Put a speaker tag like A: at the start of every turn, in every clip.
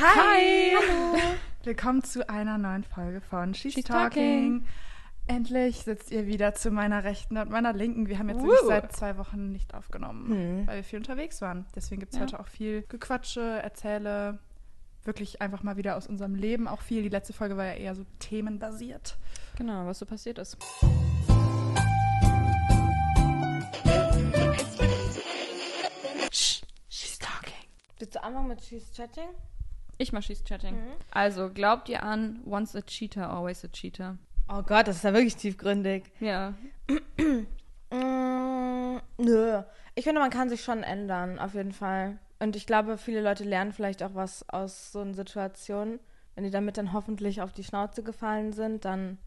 A: Hi!
B: Hallo!
A: Willkommen zu einer neuen Folge von She's,
B: She's
A: Talking.
B: Talking.
A: Endlich sitzt ihr wieder zu meiner Rechten und meiner Linken. Wir haben jetzt wirklich seit zwei Wochen nicht aufgenommen,
B: Hm.
A: weil wir viel unterwegs waren. Deswegen gibt es
B: Ja.
A: heute auch viel Gequatsche, Erzähle. Wirklich einfach mal wieder aus unserem Leben auch viel. Die letzte Folge war ja eher so themenbasiert.
B: Genau, was so passiert ist.
A: She's talking.
C: Willst du anfangen mit She's Chatting?
B: Ich mach She's Chatting.
C: Mhm.
B: Also, glaubt ihr an Once a Cheater, always a Cheater?
C: Oh Gott, das ist ja wirklich tiefgründig.
B: Ja.
C: Mm, nö. Ich finde, man kann sich schon ändern, auf jeden Fall. Und ich glaube, viele Leute lernen vielleicht auch was aus so einer Situation. Wenn die damit dann hoffentlich auf die Schnauze gefallen sind, dann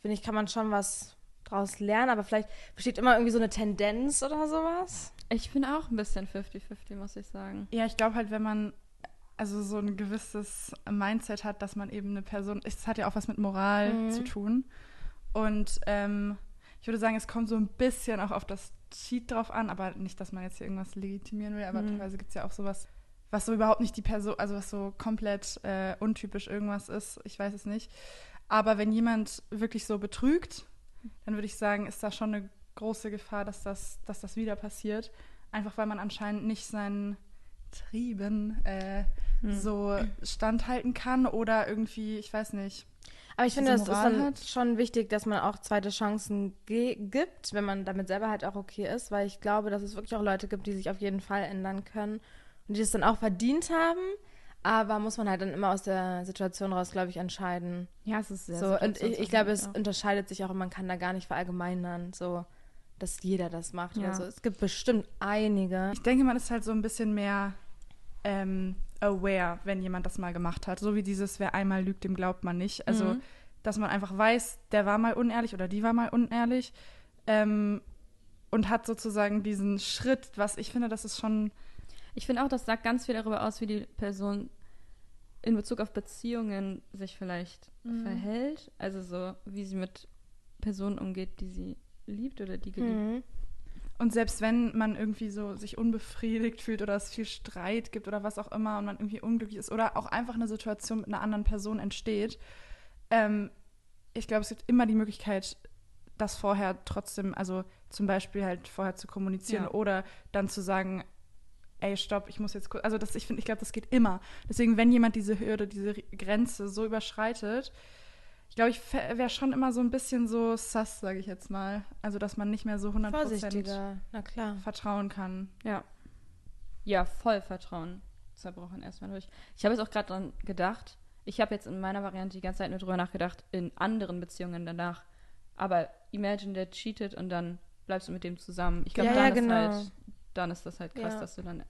C: finde ich, kann man schon was draus lernen. Aber vielleicht besteht immer irgendwie so eine Tendenz oder sowas.
B: Ich bin auch ein bisschen 50-50, muss ich sagen.
A: Ja, ich glaube halt, wenn man also so ein gewisses Mindset hat, dass man eben eine Person, es hat ja auch was mit Moral
C: Mhm.
A: zu tun. Und ähm, ich würde sagen, es kommt so ein bisschen auch auf das Cheat drauf an, aber nicht, dass man jetzt hier irgendwas legitimieren will, aber
B: Mhm.
A: teilweise gibt es ja auch sowas, was so überhaupt nicht die Person, also was so komplett äh, untypisch irgendwas ist. Ich weiß es nicht. Aber wenn jemand wirklich so betrügt, dann würde ich sagen, ist da schon eine große Gefahr, dass das, dass das wieder passiert. Einfach weil man anscheinend nicht seinen Trieben äh,
B: Hm.
A: so standhalten kann oder irgendwie, ich weiß nicht.
C: Aber ich finde, das ist dann
A: hat.
C: schon wichtig, dass man auch zweite Chancen ge- gibt, wenn man damit selber halt auch okay ist, weil ich glaube, dass es wirklich auch Leute gibt, die sich auf jeden Fall ändern können und die es dann auch verdient haben. Aber muss man halt dann immer aus der Situation raus, glaube ich, entscheiden.
B: Ja, es ist sehr
C: so, und ich, ich glaube, es
B: situationsabhängig
C: unterscheidet sich auch und man kann da gar nicht verallgemeinern, so, dass jeder das macht.
B: Ja.
C: Also es gibt bestimmt einige.
A: Ich denke, man ist halt so ein bisschen mehr ähm, aware, wenn jemand das mal gemacht hat. So wie dieses, wer einmal lügt, dem glaubt man nicht. Also,
B: Mhm.
A: dass man einfach weiß, der war mal unehrlich oder die war mal unehrlich ähm, und hat sozusagen diesen Schritt, was ich finde, das ist schon
B: Ich finde auch, das sagt ganz viel darüber aus, wie die Person in Bezug auf Beziehungen sich vielleicht
A: Mhm.
B: verhält. Also so, wie sie mit Personen umgeht, die sie liebt oder die geliebt
C: Mhm.
A: Und selbst wenn man irgendwie so sich unbefriedigt fühlt oder es viel Streit gibt oder was auch immer und man irgendwie unglücklich ist oder auch einfach eine Situation mit einer anderen Person entsteht, ähm, ich glaube, es gibt immer die Möglichkeit, das vorher trotzdem, also zum Beispiel halt vorher zu kommunizieren
B: Ja.
A: oder dann zu sagen, ey, stopp, ich muss jetzt kurz, also das, ich finde, ich glaube, das geht immer. Deswegen, wenn jemand diese Hürde, diese Grenze so überschreitet, glaube, ich wäre schon immer so ein bisschen so sass, sage ich jetzt mal. Also, dass man nicht mehr so 100%
C: Vorsichtiger, na klar.
A: vertrauen kann.
B: Ja. Ja, voll Vertrauen zerbrochen erstmal durch. Ich habe jetzt auch gerade dran gedacht. Ich habe jetzt in meiner Variante die ganze Zeit nur drüber nachgedacht, in anderen Beziehungen danach. Aber imagine, der cheatet und dann bleibst du mit dem zusammen. Ich glaube,
C: Ja,
B: dann,
C: ja,
B: ist
C: genau.
B: halt, dann ist das halt krass,
C: Ja.
B: dass du dann.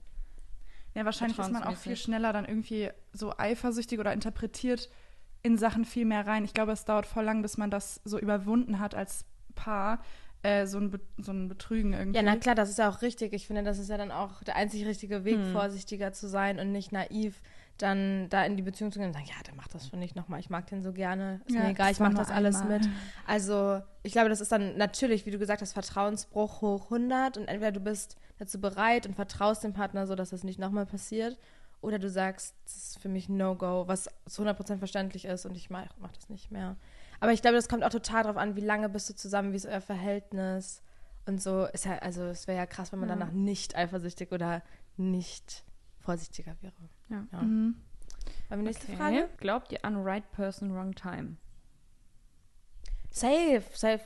A: Ja, wahrscheinlich ist man auch viel schneller dann irgendwie so eifersüchtig oder interpretiert in Sachen viel mehr rein. Ich glaube, es dauert voll lang, bis man das so überwunden hat als Paar, äh, so, ein Be so ein Betrügen irgendwie.
C: Ja, na klar, das ist ja auch richtig. Ich finde, das ist ja dann auch der einzig richtige Weg,
B: Hm.
C: vorsichtiger zu sein und nicht naiv dann da in die Beziehung zu gehen und sagen, ja, der macht das schon nicht nochmal. Ich mag den so gerne. Ist
A: Ja,
C: mir egal, ich
A: nur
C: das alles
A: einmal.
C: mit. Also, ich glaube, das ist dann natürlich, wie du gesagt hast, Vertrauensbruch hoch 100 und entweder du bist dazu bereit und vertraust dem Partner so, dass das nicht nochmal passiert oder du sagst, das ist für mich No-Go, was zu 100% verständlich ist und ich mache mach das nicht mehr. Aber ich glaube, das kommt auch total drauf an, wie lange bist du zusammen, wie ist euer Verhältnis und so. Ist ja, also es wäre ja krass, wenn man
B: Ja.
C: danach nicht eifersüchtig oder nicht vorsichtiger wäre.
B: Ja.
C: Ja.
A: Mhm.
C: Wir nächste
B: Okay.
C: Frage?
B: Glaubt ihr an right person, wrong time?
C: Safe, safe.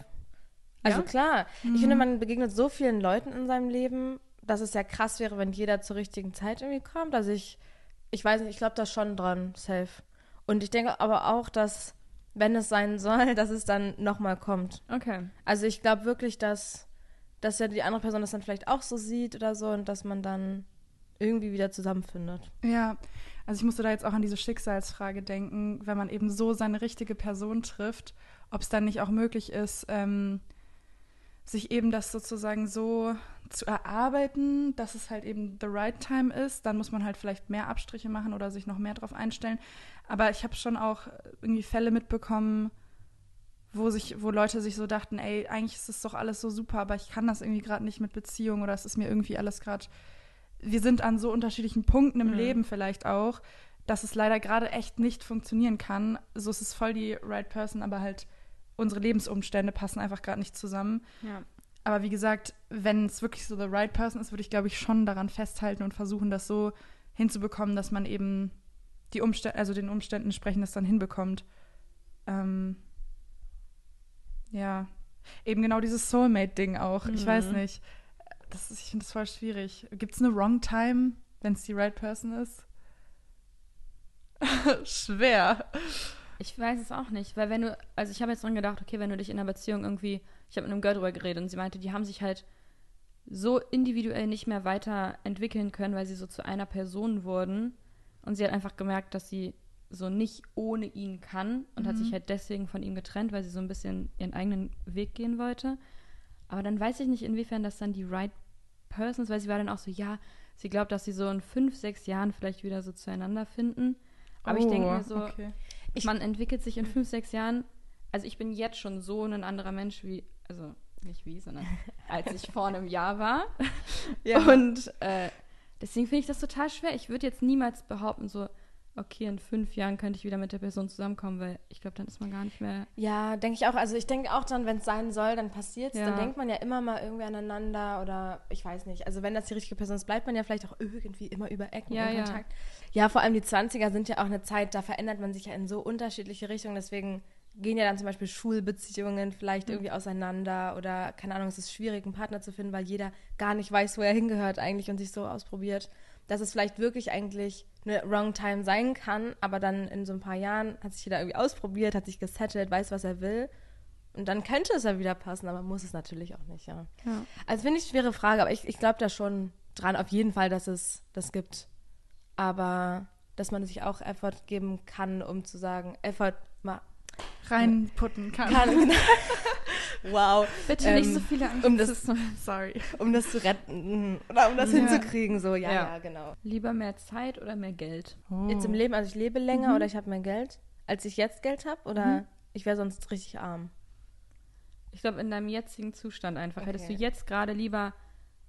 C: Also
B: Ja?
C: klar.
A: Mhm.
C: Ich finde, man begegnet so vielen Leuten in seinem Leben, dass es ja krass wäre, wenn jeder zur richtigen Zeit irgendwie kommt. Also ich, ich weiß nicht, ich glaube da schon dran, safe. Und ich denke aber auch, dass, wenn es sein soll, dass es dann nochmal kommt.
B: Okay.
C: Also ich glaube wirklich, dass, dass ja die andere Person das dann vielleicht auch so sieht oder so und dass man dann irgendwie wieder zusammenfindet.
A: Ja, also ich musste da jetzt auch an diese Schicksalsfrage denken, wenn man eben so seine richtige Person trifft, ob es dann nicht auch möglich ist, ähm, sich eben das sozusagen so zu erarbeiten, dass es halt eben the right time ist. Dann muss man halt vielleicht mehr Abstriche machen oder sich noch mehr drauf einstellen. Aber ich habe schon auch irgendwie Fälle mitbekommen, wo sich, wo Leute sich so dachten, ey, eigentlich ist das doch alles so super, aber ich kann das irgendwie gerade nicht mit Beziehung oder es ist mir irgendwie alles gerade. Wir sind an so unterschiedlichen Punkten im
B: Mhm.
A: Leben vielleicht auch, dass es leider gerade echt nicht funktionieren kann. So ist es voll die right person, aber halt unsere Lebensumstände passen einfach gerade nicht zusammen.
B: Ja.
A: Aber wie gesagt, wenn es wirklich so the right person ist, würde ich, glaube ich, schon daran festhalten und versuchen, das so hinzubekommen, dass man eben die Umstände, also den Umständen entsprechend das dann hinbekommt. Ähm, ja, eben genau dieses Soulmate-Ding auch. Ich weiß
B: Mhm.
A: nicht. Das ist, ich finde das voll schwierig. Gibt es eine Wrong Time, wenn es die right person ist? Schwer.
B: Ich weiß es auch nicht, weil wenn du, also ich habe jetzt dran gedacht, okay, wenn du dich in einer Beziehung irgendwie, ich habe mit einem Girl drüber geredet und sie meinte, die haben sich halt so individuell nicht mehr weiterentwickeln können, weil sie so zu einer Person wurden und sie hat einfach gemerkt, dass sie so nicht ohne ihn kann und hat sich halt deswegen von ihm getrennt, weil sie so ein bisschen ihren eigenen Weg gehen wollte. Aber dann weiß ich nicht, inwiefern das dann die right person ist, weil sie war dann auch so, ja, sie glaubt, dass sie so in fünf, sechs Jahren vielleicht wieder so zueinander finden. Aber ich denke
A: Oh,
B: mir so,
A: okay.
C: Ich-
B: man entwickelt sich in fünf, sechs Jahren. Also ich bin jetzt schon so ein anderer Mensch wie, also nicht wie, sondern als ich vor einem Jahr war. Und äh, deswegen finde ich das total schwer. Ich würde jetzt niemals behaupten, so, okay, in fünf Jahren könnte ich wieder mit der Person zusammenkommen, weil ich glaube, dann ist man gar nicht mehr.
C: Ja, denke ich auch. Also ich denke auch dann, wenn es sein soll, dann passiert es.
B: Ja.
C: Dann denkt man ja immer mal irgendwie aneinander oder ich weiß nicht. Also wenn das die richtige Person ist, bleibt man ja vielleicht auch irgendwie immer über Ecken
B: Ja,
C: in
B: ja.
C: Kontakt. Ja, vor allem die 20er sind ja auch eine Zeit, da verändert man sich ja in so unterschiedliche Richtungen. Deswegen gehen ja dann zum Beispiel Schulbeziehungen vielleicht irgendwie auseinander oder keine Ahnung, es ist schwierig, einen Partner zu finden, weil jeder gar nicht weiß, wo er hingehört eigentlich und sich so ausprobiert, dass es vielleicht wirklich eigentlich eine Wrong Time sein kann, aber dann in so ein paar Jahren hat sich jeder irgendwie ausprobiert, hat sich gesettelt, weiß, was er will und dann könnte es ja wieder passen, aber muss es natürlich auch nicht, ja.
B: Ja.
C: Also finde ich eine schwere Frage, aber ich, ich glaube da schon dran, auf jeden Fall, dass es das gibt. Aber dass man sich auch Effort geben kann, um zu sagen, Effort mal
A: Reinputten kann.
C: kann. wow.
B: Bitte
C: Ähm,
B: nicht so viele Angst.
C: um das-
A: Sorry.
C: Um das zu retten oder um das
A: Ja.
C: hinzukriegen, so, ja, ja,
B: Ja.
C: genau.
B: Lieber mehr Zeit oder mehr Geld?
A: Oh.
C: Jetzt im Leben, also ich lebe länger
B: Mhm.
C: oder ich habe mehr Geld, als ich jetzt Geld habe oder ich wäre sonst richtig arm.
B: Ich glaube, in deinem jetzigen Zustand einfach. Hättest du
C: Okay.
B: jetzt gerade lieber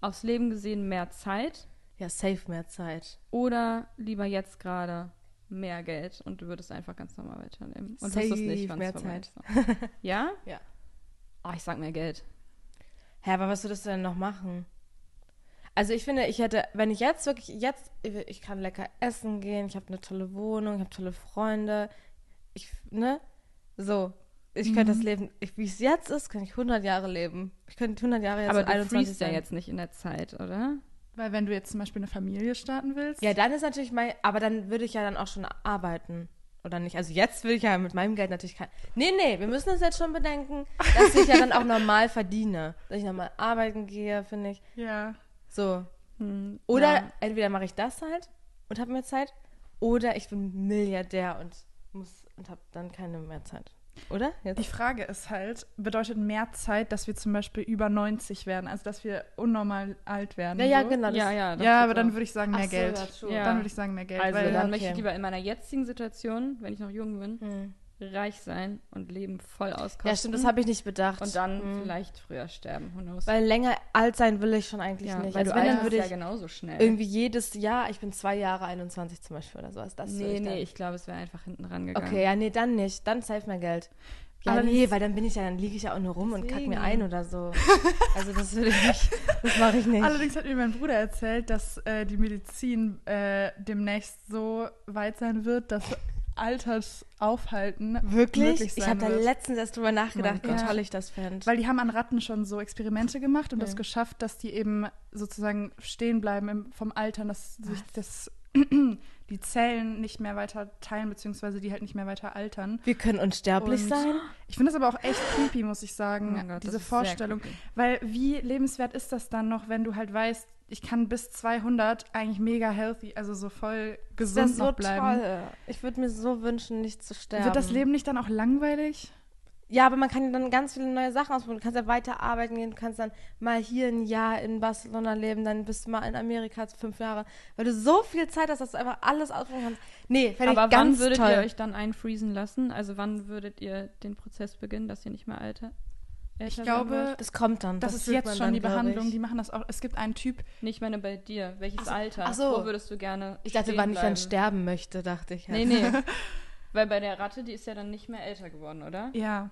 B: aufs Leben gesehen mehr Zeit
C: Ja, safe mehr Zeit.
B: oder lieber jetzt gerade mehr Geld und du würdest einfach ganz normal weiterleben. Und
C: Safe
B: nicht, wann
C: mehr Zeit.
B: Ja?
C: Ja.
B: Oh, ich sag mehr Geld.
C: Hä, aber was würdest du denn noch machen? Also ich finde, ich hätte, wenn ich jetzt wirklich, jetzt, ich kann lecker essen gehen, ich habe eine tolle Wohnung, ich habe tolle Freunde, ich, ne? So, ich könnte das Leben, ich, wie es jetzt ist, könnte ich 100 Jahre leben. Ich könnte 100 Jahre jetzt
B: Aber du
C: 21
B: freest ja jetzt nicht in der Zeit, oder?
A: Weil wenn du jetzt zum Beispiel eine Familie starten willst.
C: Ja, dann ist natürlich mein, aber dann würde ich ja dann auch schon arbeiten. Oder nicht? Also jetzt will ich ja mit meinem Geld natürlich kein. Nee, nee, wir müssen das jetzt schon bedenken, dass ich ja dann auch normal verdiene. Dass ich normal arbeiten gehe, finde ich.
A: ja.
C: So.
B: Hm,
C: Oder
B: ja.
C: entweder mache ich das halt und habe mehr Zeit, oder ich bin Milliardär und muss und habe dann keine mehr Zeit. Oder? Jetzt?
A: Die Frage ist halt, bedeutet mehr Zeit, dass wir zum Beispiel über 90 werden, also dass wir unnormal alt werden?
C: ja, ja,
A: so?
C: genau. das-
B: ja, ja. das
A: Ja,
B: geht
A: aber dann
B: auch.
A: würde ich sagen mehr
C: so,
A: Geld.
C: ja.
B: Ja.
A: Dann würde ich sagen mehr Geld.
B: Also,
A: weil,
B: dann
C: okay.
B: möchte ich lieber in meiner jetzigen Situation, wenn ich noch jung bin,
C: Hm.
B: Reich sein und Leben voll auskosten.
C: Ja, stimmt, das habe ich nicht bedacht.
B: Und dann
C: Hm.
B: vielleicht früher sterben. Who knows?
C: Weil länger alt sein will ich schon eigentlich
B: ja,
C: nicht.
B: weil
C: Also
B: du
C: wenn, dann
B: alterst
C: würde
B: ja
C: ich
B: genauso schnell.
C: irgendwie jedes Jahr, ich bin zwei Jahre 21 zum Beispiel oder sowas. Das würde
B: nee,
C: ich dann.
B: nee, ich glaube, es wäre einfach hinten rangegangen.
C: Okay, ja, nee, dann nicht. Dann safe mehr Geld. Ja,
A: Allerdings-
C: nee, weil dann bin ich ja, dann liege ich ja auch nur rum und kack mir
B: Deswegen.
C: ein oder so. Also das würde ich nicht, das mache ich nicht.
A: Allerdings hat mir mein Bruder erzählt, dass äh, die Medizin äh, demnächst so weit sein wird, dass Alters aufhalten
C: Wirklich? Ich habe da letztens erst drüber nachgedacht, wie toll ich das fände.
A: Weil die haben an Ratten schon so Experimente gemacht und das
C: Ja.
A: geschafft, dass die eben sozusagen stehen bleiben im, vom Altern, dass sich das, die Zellen nicht mehr weiter teilen, beziehungsweise die halt nicht mehr weiter altern.
C: Wir können unsterblich
A: Und-
C: sein.
A: Ich finde das aber auch echt creepy, muss ich
B: Oh
A: sagen,
B: mein Gott, das
A: diese Vorstellung. Weil wie lebenswert ist das dann noch, wenn du halt weißt, ich kann bis 200 eigentlich mega healthy, also so voll
C: Das
A: gesund
C: so
A: noch bleiben.
C: toll. Ich würde mir so wünschen, nicht zu sterben.
A: Wird das Leben nicht dann auch langweilig?
C: Ja, aber man kann ja dann ganz viele neue Sachen ausprobieren. Du kannst ja weiter arbeiten gehen, du kannst dann mal hier ein Jahr in Barcelona leben, dann bist du mal in Amerika fünf Jahre, weil du so viel Zeit hast, dass du einfach alles ausprobieren kannst. Nee, fände ich ganz
B: wann würdet
C: toll.
B: ihr euch dann einfriesen lassen? Also wann würdet ihr den Prozess beginnen, dass ihr nicht mehr alter,
A: Ich
B: werden
A: glaube?
C: Das kommt dann.
A: Das, ist
C: fühlt
A: jetzt schon
C: dann,
A: die Behandlung.
C: ich.
A: Die machen das auch. Es gibt einen Typ,
B: Nee, ich meine bei dir. Welches
C: Ach so,
B: Alter?
C: ach so.
B: Wo würdest du gerne
C: Ich dachte, wann ich dann
B: bleiben?
C: sterben möchte, dachte ich.
B: Nee, nee. Weil bei der Ratte, die ist ja dann nicht mehr älter geworden, oder?
A: ja,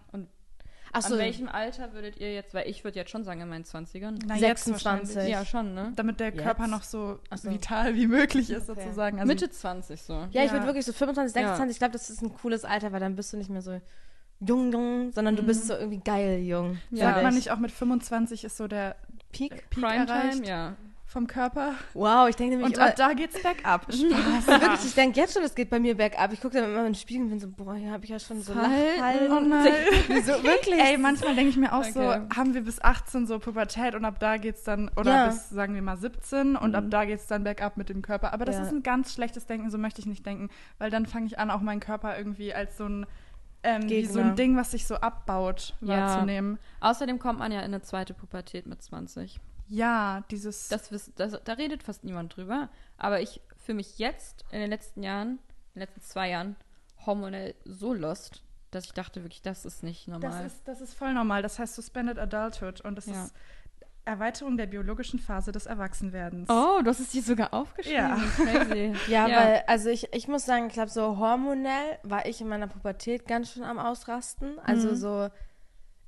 C: Ach so,
B: An welchem Alter würdet ihr jetzt, weil ich würde jetzt schon sagen in meinen 20ern.
A: na, jetzt
C: 26.
A: wahrscheinlich.
B: Ja, schon, ne?
A: Damit der
C: Jetzt?
A: Körper noch so,
C: so.
A: vital wie möglich ist,
C: Okay.
A: sozusagen. Also,
B: Mitte 20 so.
C: Ja, ich
A: Ja.
C: würde wirklich so 25,
B: Ja.
C: 26, ich glaube, das ist ein cooles Alter, weil dann bist du nicht mehr so jung, jung, sondern du bist so irgendwie geil jung.
B: Ja.
A: Sagt
C: Sag
A: man
C: ich.
A: nicht auch mit 25 ist so der
C: Peak?
A: Peak
B: Primetime,
A: erreicht
B: ja.
A: vom Körper.
C: Wow, ich denke nämlich
A: Und
C: immer,
A: ab da geht's bergab.
C: Also wirklich, ich denke jetzt schon, es geht bei mir bergab. Ich gucke dann immer in den Spiegel und bin so, boah, hier habe ich ja schon so
B: Falten.
A: Oh nein.
C: so, wirklich.
A: Ey, manchmal denke ich mir auch
B: Okay.
A: so, haben wir bis 18 so Pubertät und ab da geht's dann, oder
C: Ja.
A: bis, sagen wir mal, 17 und
B: Mhm.
A: ab da geht's dann bergab mit dem Körper. Aber das
C: Ja.
A: ist ein ganz schlechtes Denken, so möchte ich nicht denken, weil dann fange ich an, auch meinen Körper irgendwie als so ein, ähm, wie so ein Ding, was sich so abbaut,
B: Ja.
A: wahrzunehmen.
B: Außerdem kommt man ja in eine zweite Pubertät mit 20.
A: Ja, dieses,
B: Das, das, da redet fast niemand drüber. Aber ich fühle mich jetzt in den letzten Jahren, in den letzten zwei Jahren, hormonell so lost, dass ich dachte wirklich, das ist nicht
A: das
B: normal.
A: ist, das ist voll normal. Das heißt Suspended Adulthood und das
B: Ja.
A: ist Erweiterung der biologischen Phase des Erwachsenwerdens.
B: oh, du hast es dir sogar aufgeschrieben.
A: Ja.
B: Crazy.
C: Ja,
B: Ja.
C: weil, also ich, ich muss sagen, ich glaube, so hormonell war ich in meiner Pubertät ganz schön am Ausrasten. Also
A: Mhm.
C: so,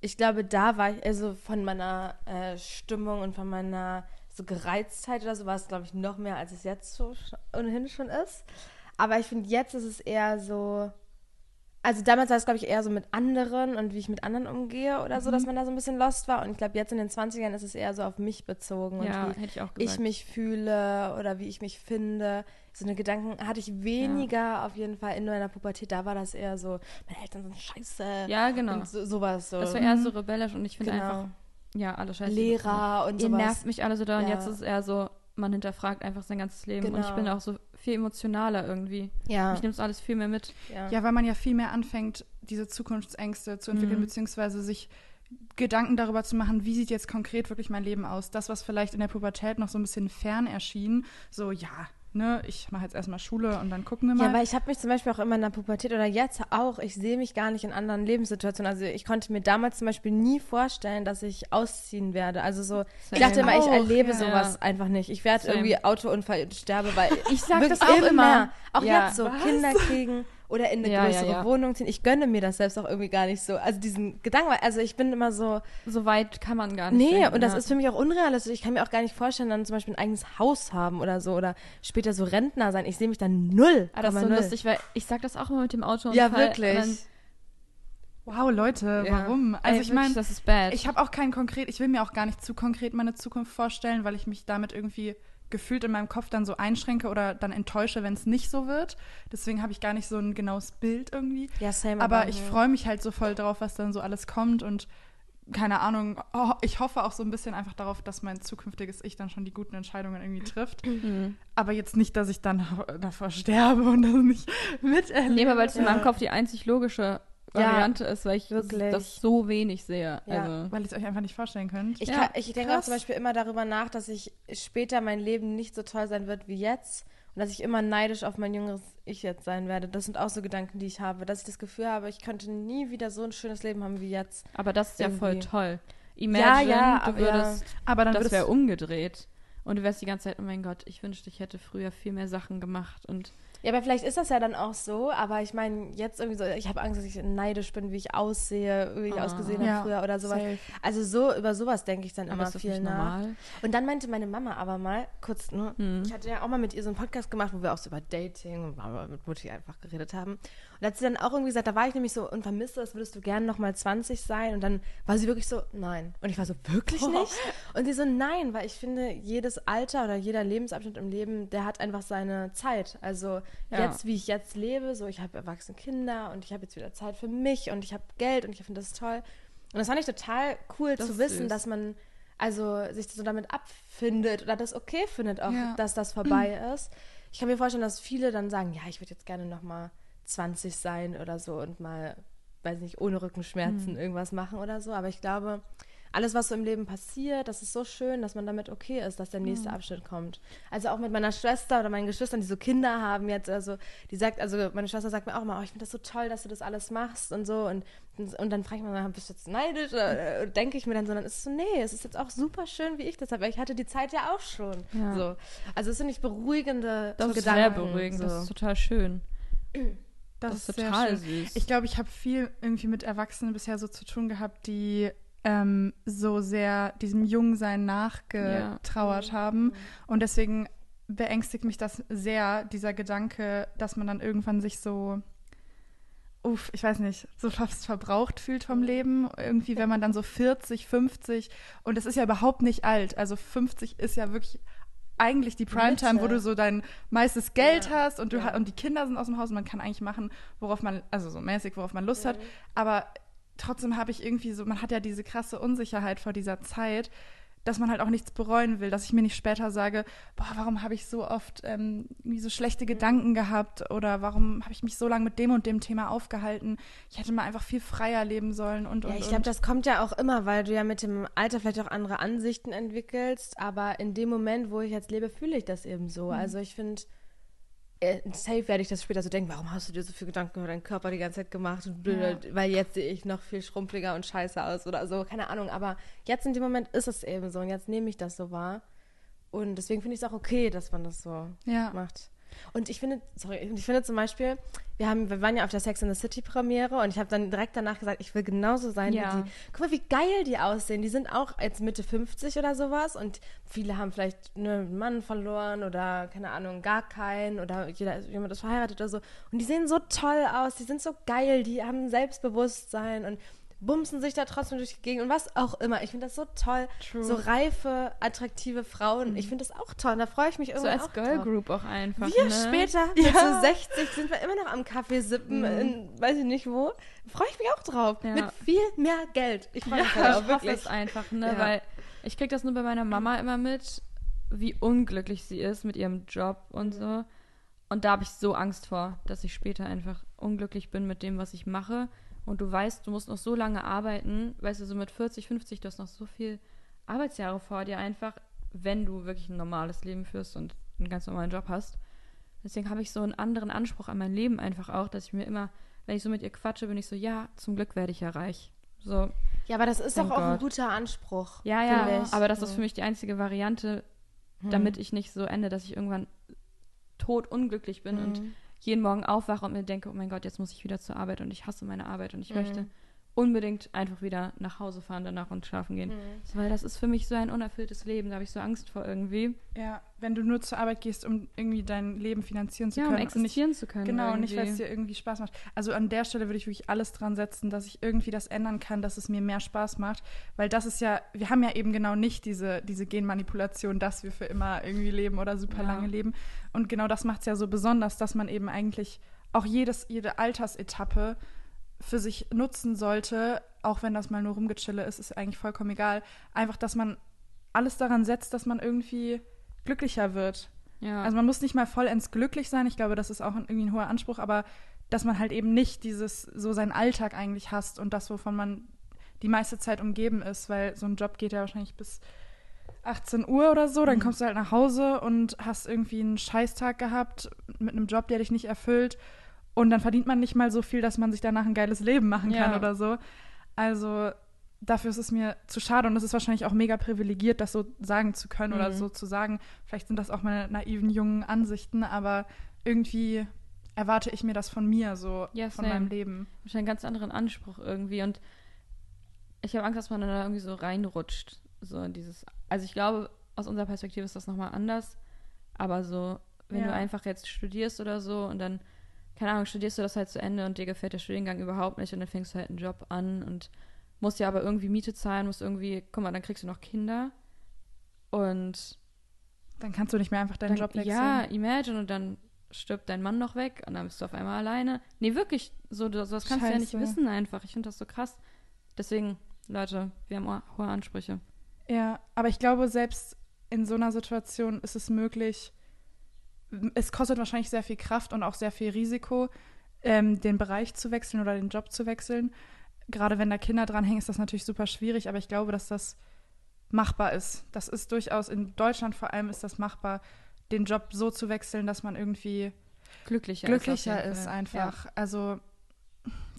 C: ich glaube, da war ich, also von meiner äh, Stimmung und von meiner so Gereiztheit oder so war es, glaube ich, noch mehr, als es jetzt so sch- ohnehin schon ist. Aber ich finde, jetzt ist es eher so, also damals war es, glaube ich, eher so mit anderen und wie ich mit anderen umgehe oder so,
B: Mhm.
C: dass man da so ein bisschen lost war. Und ich glaube, jetzt in den 20ern ist es eher so auf mich bezogen und
B: Ja,
C: wie
B: hätte ich auch
C: ich mich fühle oder wie ich mich finde. So eine Gedanken hatte ich weniger auf jeden Fall in meiner Pubertät. Da war das eher so, meine Eltern sind scheiße.
B: ja, genau.
C: Und so, sowas so.
B: Das war eher so rebellisch und ich finde
C: genau.
B: einfach, ja, alle scheiße.
C: Lehrer und
B: Ihr
C: sowas.
B: nervt mich alle so da und
C: Ja.
B: jetzt ist es eher so, man hinterfragt einfach sein ganzes Leben und ich
C: Genau.
B: bin auch so viel emotionaler irgendwie.
C: Ja.
B: Mich nimmt es alles viel mehr mit.
C: ja.
A: Ja, weil man ja viel mehr anfängt, diese Zukunftsängste zu entwickeln,
B: Mhm.
A: beziehungsweise sich Gedanken darüber zu machen, wie sieht jetzt konkret wirklich mein Leben aus. Das, was vielleicht in der Pubertät noch so ein bisschen fern erschien, so ja, ne, ich mache jetzt erstmal Schule und dann gucken wir mal.
C: Ja, weil ich habe mich zum Beispiel auch immer in der Pubertät oder jetzt auch, ich sehe mich gar nicht in anderen Lebenssituationen. Also ich konnte mir damals zum Beispiel nie vorstellen, dass ich ausziehen werde. Also so, ich
B: Same.
C: dachte immer, ich erlebe
A: ja.
C: sowas
B: Ja.
C: einfach nicht. Ich werde irgendwie Autounfall und sterbe, weil
B: Ich sag
C: wirklich
B: das auch immer.
C: Auch
B: Ja.
C: jetzt so,
A: Was?
C: Kinder kriegen oder in eine
B: Ja, ja,
C: größere
B: ja.
C: Wohnung ziehen. Ich gönne mir das selbst auch irgendwie gar nicht so. Also diesen Gedanken, also ich bin immer so,
B: So weit kann man gar nicht
C: nee,
B: denken,
C: und das
B: ja.
C: ist für mich auch unrealistisch. Ich kann mir auch gar nicht vorstellen, dann zum Beispiel ein eigenes Haus haben oder so oder später so Rentner sein. Ich sehe mich dann null.
B: Ah, das ist so
C: null.
B: lustig, weil ich sag das auch immer mit dem Auto.
C: Ja, wirklich.
A: wow, Leute,
C: Ja.
A: warum? Also ich meine,
B: das ist bad.
A: ich habe auch kein konkret, ich will mir auch gar nicht zu konkret meine Zukunft vorstellen, weil ich mich damit irgendwie gefühlt in meinem Kopf dann so einschränke oder dann enttäusche, wenn es nicht so wird. Deswegen habe ich gar nicht so ein genaues Bild irgendwie.
C: Ja, same.
A: Aber ich freue mich halt so voll drauf, was dann so alles kommt und keine Ahnung, oh, ich hoffe auch so ein bisschen einfach darauf, dass mein zukünftiges Ich dann schon die guten Entscheidungen irgendwie trifft.
B: Mhm.
A: Aber jetzt nicht, dass ich dann davor sterbe und das nicht miterlebe.
B: Nee, aber weil es in meinem Kopf die einzig logische
C: Ja,
B: Variante ist, weil ich
C: wirklich.
B: das so wenig sehe.
C: Ja.
B: Also,
A: Weil ihr es euch einfach nicht vorstellen könnt.
C: Ich,
B: Ja,
C: kann, ich denke auch zum Beispiel immer darüber nach, dass ich später mein Leben nicht so toll sein wird wie jetzt und dass ich immer neidisch auf mein jüngeres Ich jetzt sein werde. Das sind auch so Gedanken, die ich habe, dass ich das Gefühl habe, ich könnte nie wieder so ein schönes Leben haben wie jetzt.
B: aber das ist ja voll
C: Irgendwie.
B: toll. Imagine,
C: ja,
B: du
C: aber
B: würdest,
A: aber dann
B: das wäre umgedreht. Und du wärst die ganze Zeit, oh mein Gott, ich wünschte, ich hätte früher viel mehr Sachen gemacht. Und
C: Ja, aber vielleicht ist das ja dann auch so, aber ich meine, jetzt irgendwie so, ich habe Angst, dass ich neidisch bin, wie ich aussehe, wie ich
B: Ah.
C: ausgesehen habe
A: Ja,
C: früher oder sowas.
A: safe.
C: Also so, über sowas denke ich dann
B: aber
C: immer
B: ist das
C: viel
B: nicht
C: nach.
B: normal?
C: Und dann meinte meine Mama aber mal, kurz nur,
B: Hm.
C: ich hatte ja auch mal mit ihr so einen Podcast gemacht, wo wir auch so über Dating und mit Mutti einfach geredet haben. Und da hat sie dann auch irgendwie gesagt, da war ich nämlich so und vermisse das, würdest du gerne nochmal 20 sein? Und dann war sie wirklich so, nein. Und ich war so, wirklich nicht? Und sie so, nein, weil ich finde, jedes Alter oder jeder Lebensabschnitt im Leben, der hat einfach seine Zeit. Also
B: Ja.
C: jetzt, wie ich jetzt lebe, so ich habe erwachsene Kinder und ich habe jetzt wieder Zeit für mich und ich habe Geld und ich finde das toll. Und das fand ich total cool
B: Das
C: zu wissen,
B: süß.
C: dass man also sich so damit abfindet oder das okay findet auch,
A: Ja.
C: dass das vorbei ist. Ich kann mir vorstellen, dass viele dann sagen, ja, ich würde jetzt gerne noch mal 20 sein oder so und mal, weiß nicht, ohne Rückenschmerzen irgendwas machen oder so. Aber ich glaube, alles, was so im Leben passiert, das ist so schön, dass man damit okay ist, dass der nächste
A: Mhm.
C: Abschnitt kommt. Also auch mit meiner Schwester oder meinen Geschwistern, die so Kinder haben jetzt, also die sagt, also meine Schwester sagt mir auch mal, oh, ich finde das so toll, dass du das alles machst und so und, und dann frage ich mich mal, bist du jetzt neidisch oder äh, denke ich mir dann, sondern es ist so, nee, es ist jetzt auch super schön, wie ich das habe, weil ich hatte die Zeit ja auch schon.
B: Ja.
C: So. Also es sind nicht beruhigende
B: Das ist
C: Gedanken.
B: sehr beruhigend,
C: So.
B: das ist total schön.
A: Das,
B: Das
A: ist
B: total süß.
A: Ich glaube, ich habe viel irgendwie mit Erwachsenen bisher so zu tun gehabt, die ähm, so sehr diesem Jungsein nachgetrauert haben. Und deswegen beängstigt mich das sehr, dieser Gedanke, dass man dann irgendwann sich so, uff, ich weiß nicht, so fast verbraucht fühlt vom Leben. Irgendwie, wenn man dann so 40, 50 und es ist ja überhaupt nicht alt. Also 50 ist ja wirklich eigentlich die Primetime, wo du so dein meistes Geld
C: Ja,
A: hast und du
C: ja.
A: und die Kinder sind aus dem Haus und man kann eigentlich machen, worauf man, also so mäßig, worauf man Lust hat. Aber trotzdem habe ich irgendwie so, man hat ja diese krasse Unsicherheit vor dieser Zeit, dass man halt auch nichts bereuen will, dass ich mir nicht später sage, boah, warum habe ich so oft ähm, irgendwie so schlechte Gedanken gehabt oder warum habe ich mich so lange mit dem und dem Thema aufgehalten? Ich hätte mal einfach viel freier leben sollen und und
C: Ja, ich glaube, das kommt ja auch immer, weil du ja mit dem Alter vielleicht auch andere Ansichten entwickelst. Aber in dem Moment, wo ich jetzt lebe, fühle ich das eben so. Also ich finde, safe werde ich das später so denken, warum hast du dir so viel Gedanken über deinen Körper die ganze Zeit gemacht? Und blöd, Weil jetzt sehe ich noch viel schrumpeliger und scheiße aus oder so, keine Ahnung. Aber jetzt in dem Moment ist es eben so und jetzt nehme ich das so wahr. Und deswegen finde ich es auch okay, dass man das so
A: ja.
C: macht. Und ich finde, sorry, ich finde zum Beispiel, wir haben, wir waren ja auf der Sex in the City Premiere und ich habe dann direkt danach gesagt, ich will genauso sein
B: Ja.
C: wie die. Guck mal, wie geil die aussehen. Die sind auch jetzt Mitte 50 oder sowas und viele haben vielleicht ne, einen Mann verloren oder keine Ahnung, gar keinen oder jeder, jemand ist verheiratet oder so. Und die sehen so toll aus, die sind so geil, die haben Selbstbewusstsein und bumsen sich da trotzdem durch die Gegend und was auch immer. Ich finde das so toll.
A: True.
C: So reife, attraktive Frauen. Ich finde das auch toll. Da freue ich mich
B: So
C: irgendwie
B: als Girl
C: drauf.
B: Group auch einfach.
C: Wir
B: ne?
C: später, mit so 60, sind wir immer noch am Kaffee sippen, in weiß ich nicht wo. Freue ich mich auch drauf.
B: Ja.
C: Mit viel mehr Geld. Ich freue mich
B: Ja,
C: halt
B: ich
C: auch
B: hoffe
C: wirklich.
B: es einfach, ne?
C: Ja.
B: Weil ich krieg das nur bei meiner Mama immer mit, wie unglücklich sie ist mit ihrem Job und so. Und da habe ich so Angst vor, dass ich später einfach unglücklich bin mit dem, was ich mache. Und du weißt, du musst noch so lange arbeiten, weißt du, so mit 40, 50, du hast noch so viel Arbeitsjahre vor dir einfach, wenn du wirklich ein normales Leben führst und einen ganz normalen Job hast. Deswegen habe ich so einen anderen Anspruch an mein Leben einfach auch, dass ich mir immer, wenn ich so mit ihr quatsche, bin ich so, ja, zum Glück werde ich ja reich. So,
C: Ja, aber das ist doch auch ein guter Anspruch.
B: ja, ja,
C: ich.
B: aber das ist für mich die einzige Variante,
C: Hm.
B: damit ich nicht so ende, dass ich irgendwann tot unglücklich bin und
C: Mhm.
B: Jeden Morgen aufwache und mir denke, oh mein Gott, jetzt muss ich wieder zur Arbeit und ich hasse meine Arbeit und ich
C: Mhm.
B: möchte unbedingt einfach wieder nach Hause fahren danach und schlafen gehen.
C: Mhm.
B: Weil das ist für mich so ein unerfülltes Leben, da habe ich so Angst vor irgendwie.
A: Ja, wenn du nur zur Arbeit gehst, um irgendwie dein Leben finanzieren zu
B: Ja, um
A: können. und nicht,
B: existieren zu können.
A: genau, nicht, weil
B: irgendwie.
A: es dir irgendwie Spaß macht. Also an der Stelle würde ich wirklich alles dran setzen, dass ich irgendwie das ändern kann, dass es mir mehr Spaß macht. Weil das ist ja, wir haben ja eben genau nicht diese, diese Genmanipulation, dass wir für immer irgendwie leben oder super
B: Ja.
A: lange leben. Und genau das macht es ja so besonders, dass man eben eigentlich auch jedes, jede Altersetappe für sich nutzen sollte, auch wenn das mal nur rumgechille ist, ist eigentlich vollkommen egal. Einfach, dass man alles daran setzt, dass man irgendwie glücklicher wird.
B: Ja.
A: Also man muss nicht mal vollends glücklich sein. Ich glaube, das ist auch irgendwie ein hoher Anspruch, aber dass man halt eben nicht dieses, so seinen Alltag eigentlich hasst und das, wovon man die meiste Zeit umgeben ist, weil so ein Job geht ja wahrscheinlich bis 18 Uhr oder so, dann kommst du halt nach Hause und hast irgendwie einen Scheißtag gehabt mit einem Job, der dich nicht erfüllt und dann verdient man nicht mal so viel, dass man sich danach ein geiles Leben machen kann
B: Ja.
A: oder so. Also dafür ist es mir zu schade und es ist wahrscheinlich auch mega privilegiert, das so sagen zu können oder
C: Mhm.
A: so zu sagen. Vielleicht sind das auch meine naiven jungen Ansichten, aber irgendwie erwarte ich mir das von mir, so
B: Ja,
A: von meinem Leben.
B: Ich habe einen ganz anderen Anspruch irgendwie und ich habe Angst, dass man da irgendwie so reinrutscht. So dieses, also ich glaube, aus unserer Perspektive ist das nochmal anders, aber so, wenn
A: Ja.
B: du einfach jetzt studierst oder so und dann, keine Ahnung, studierst du das halt zu Ende und dir gefällt der Studiengang überhaupt nicht und dann fängst du halt einen Job an und musst ja aber irgendwie Miete zahlen, musst irgendwie, guck mal, dann kriegst du noch Kinder und
A: Dann kannst du nicht mehr einfach deinen
B: dann,
A: Job wechseln.
B: Ja, imagine und dann stirbt dein Mann noch weg und dann bist du auf einmal alleine. Nee, wirklich, so was kannst du ja nicht
A: Scheiße.
B: wissen einfach. Ich finde das so krass. Deswegen, Leute, wir haben ho- hohe Ansprüche.
A: Ja, aber ich glaube, selbst in so einer Situation ist es möglich, es kostet wahrscheinlich sehr viel Kraft und auch sehr viel Risiko, ähm, den Bereich zu wechseln oder den Job zu wechseln. gerade wenn da Kinder dranhängen, ist das natürlich super schwierig, aber ich glaube, dass das machbar ist. Das ist durchaus in Deutschland vor allem ist das machbar, den Job so zu wechseln, dass man irgendwie
B: glücklicher,
A: glücklicher
B: ist,
A: ist einfach. Also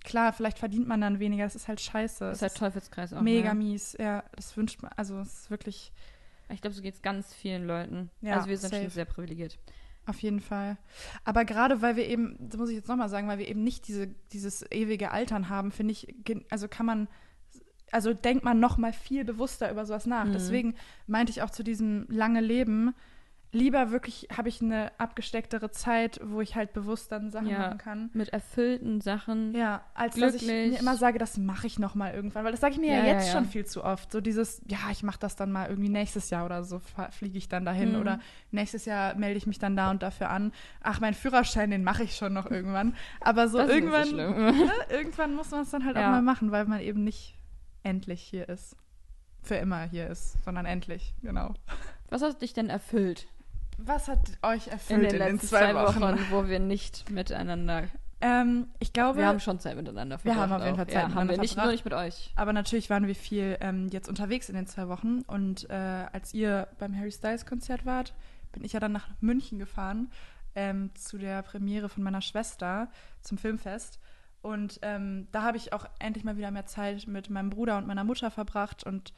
A: klar, vielleicht verdient man dann weniger, das ist halt scheiße.
B: Ja.
A: Es
B: Ist halt Teufelskreis auch.
A: mega
B: ne?
A: mies, ja, das wünscht man, also es ist wirklich
B: Ich glaube, so geht es ganz vielen Leuten.
A: Ja,
B: also wir sind
A: safe.
B: schon sehr privilegiert.
A: Auf jeden Fall. Aber gerade weil wir eben, das muss ich jetzt nochmal sagen, weil wir eben nicht diese, dieses ewige Altern haben, finde ich, also kann man, also denkt man noch mal viel bewusster über sowas nach.
B: Mhm.
A: Deswegen meinte ich auch zu diesem lange Leben, lieber wirklich habe ich eine abgestecktere Zeit, wo ich halt bewusst dann Sachen
B: Ja.
A: machen kann.
B: Mit erfüllten Sachen.
A: Ja, als dass ich
B: Glücklich.
A: mir immer sage, das mache ich noch mal irgendwann, weil das sage ich mir ja,
B: Ja,
A: jetzt
B: ja.
A: schon viel zu oft. So dieses, ja, ich mache das dann mal irgendwie nächstes Jahr oder so fliege ich dann dahin
B: Mhm.
A: oder nächstes Jahr melde ich mich dann da und dafür an. Ach, mein Führerschein, den mache ich schon noch irgendwann. Aber so
B: Das
A: irgendwann,
B: so
A: ne, irgendwann muss man es dann halt auch mal machen, weil man eben nicht endlich hier ist, für immer hier ist, sondern endlich, genau.
B: Was hat dich denn erfüllt
A: Was hat euch
B: in
A: erfüllt
B: den
A: in den,
B: letzten
A: zwei Wochen?
B: wo wir nicht miteinander.
A: Ähm, ich glaube,
B: Wir haben schon Zeit miteinander
A: Wir
B: verbracht.
A: haben auf jeden. Fall Zeit
B: ja, haben
A: miteinander
B: wir nicht,
A: verbracht.
B: nur nicht mit euch.
A: Aber natürlich waren wir viel ähm, jetzt unterwegs in den zwei Wochen. Und äh, als ihr beim Harry Styles Konzert wart, bin ich ja dann nach München gefahren ähm, zu der Premiere von meiner Schwester zum Filmfest. Und ähm, da habe ich auch endlich mal wieder mehr Zeit mit meinem Bruder und meiner Mutter verbracht. Und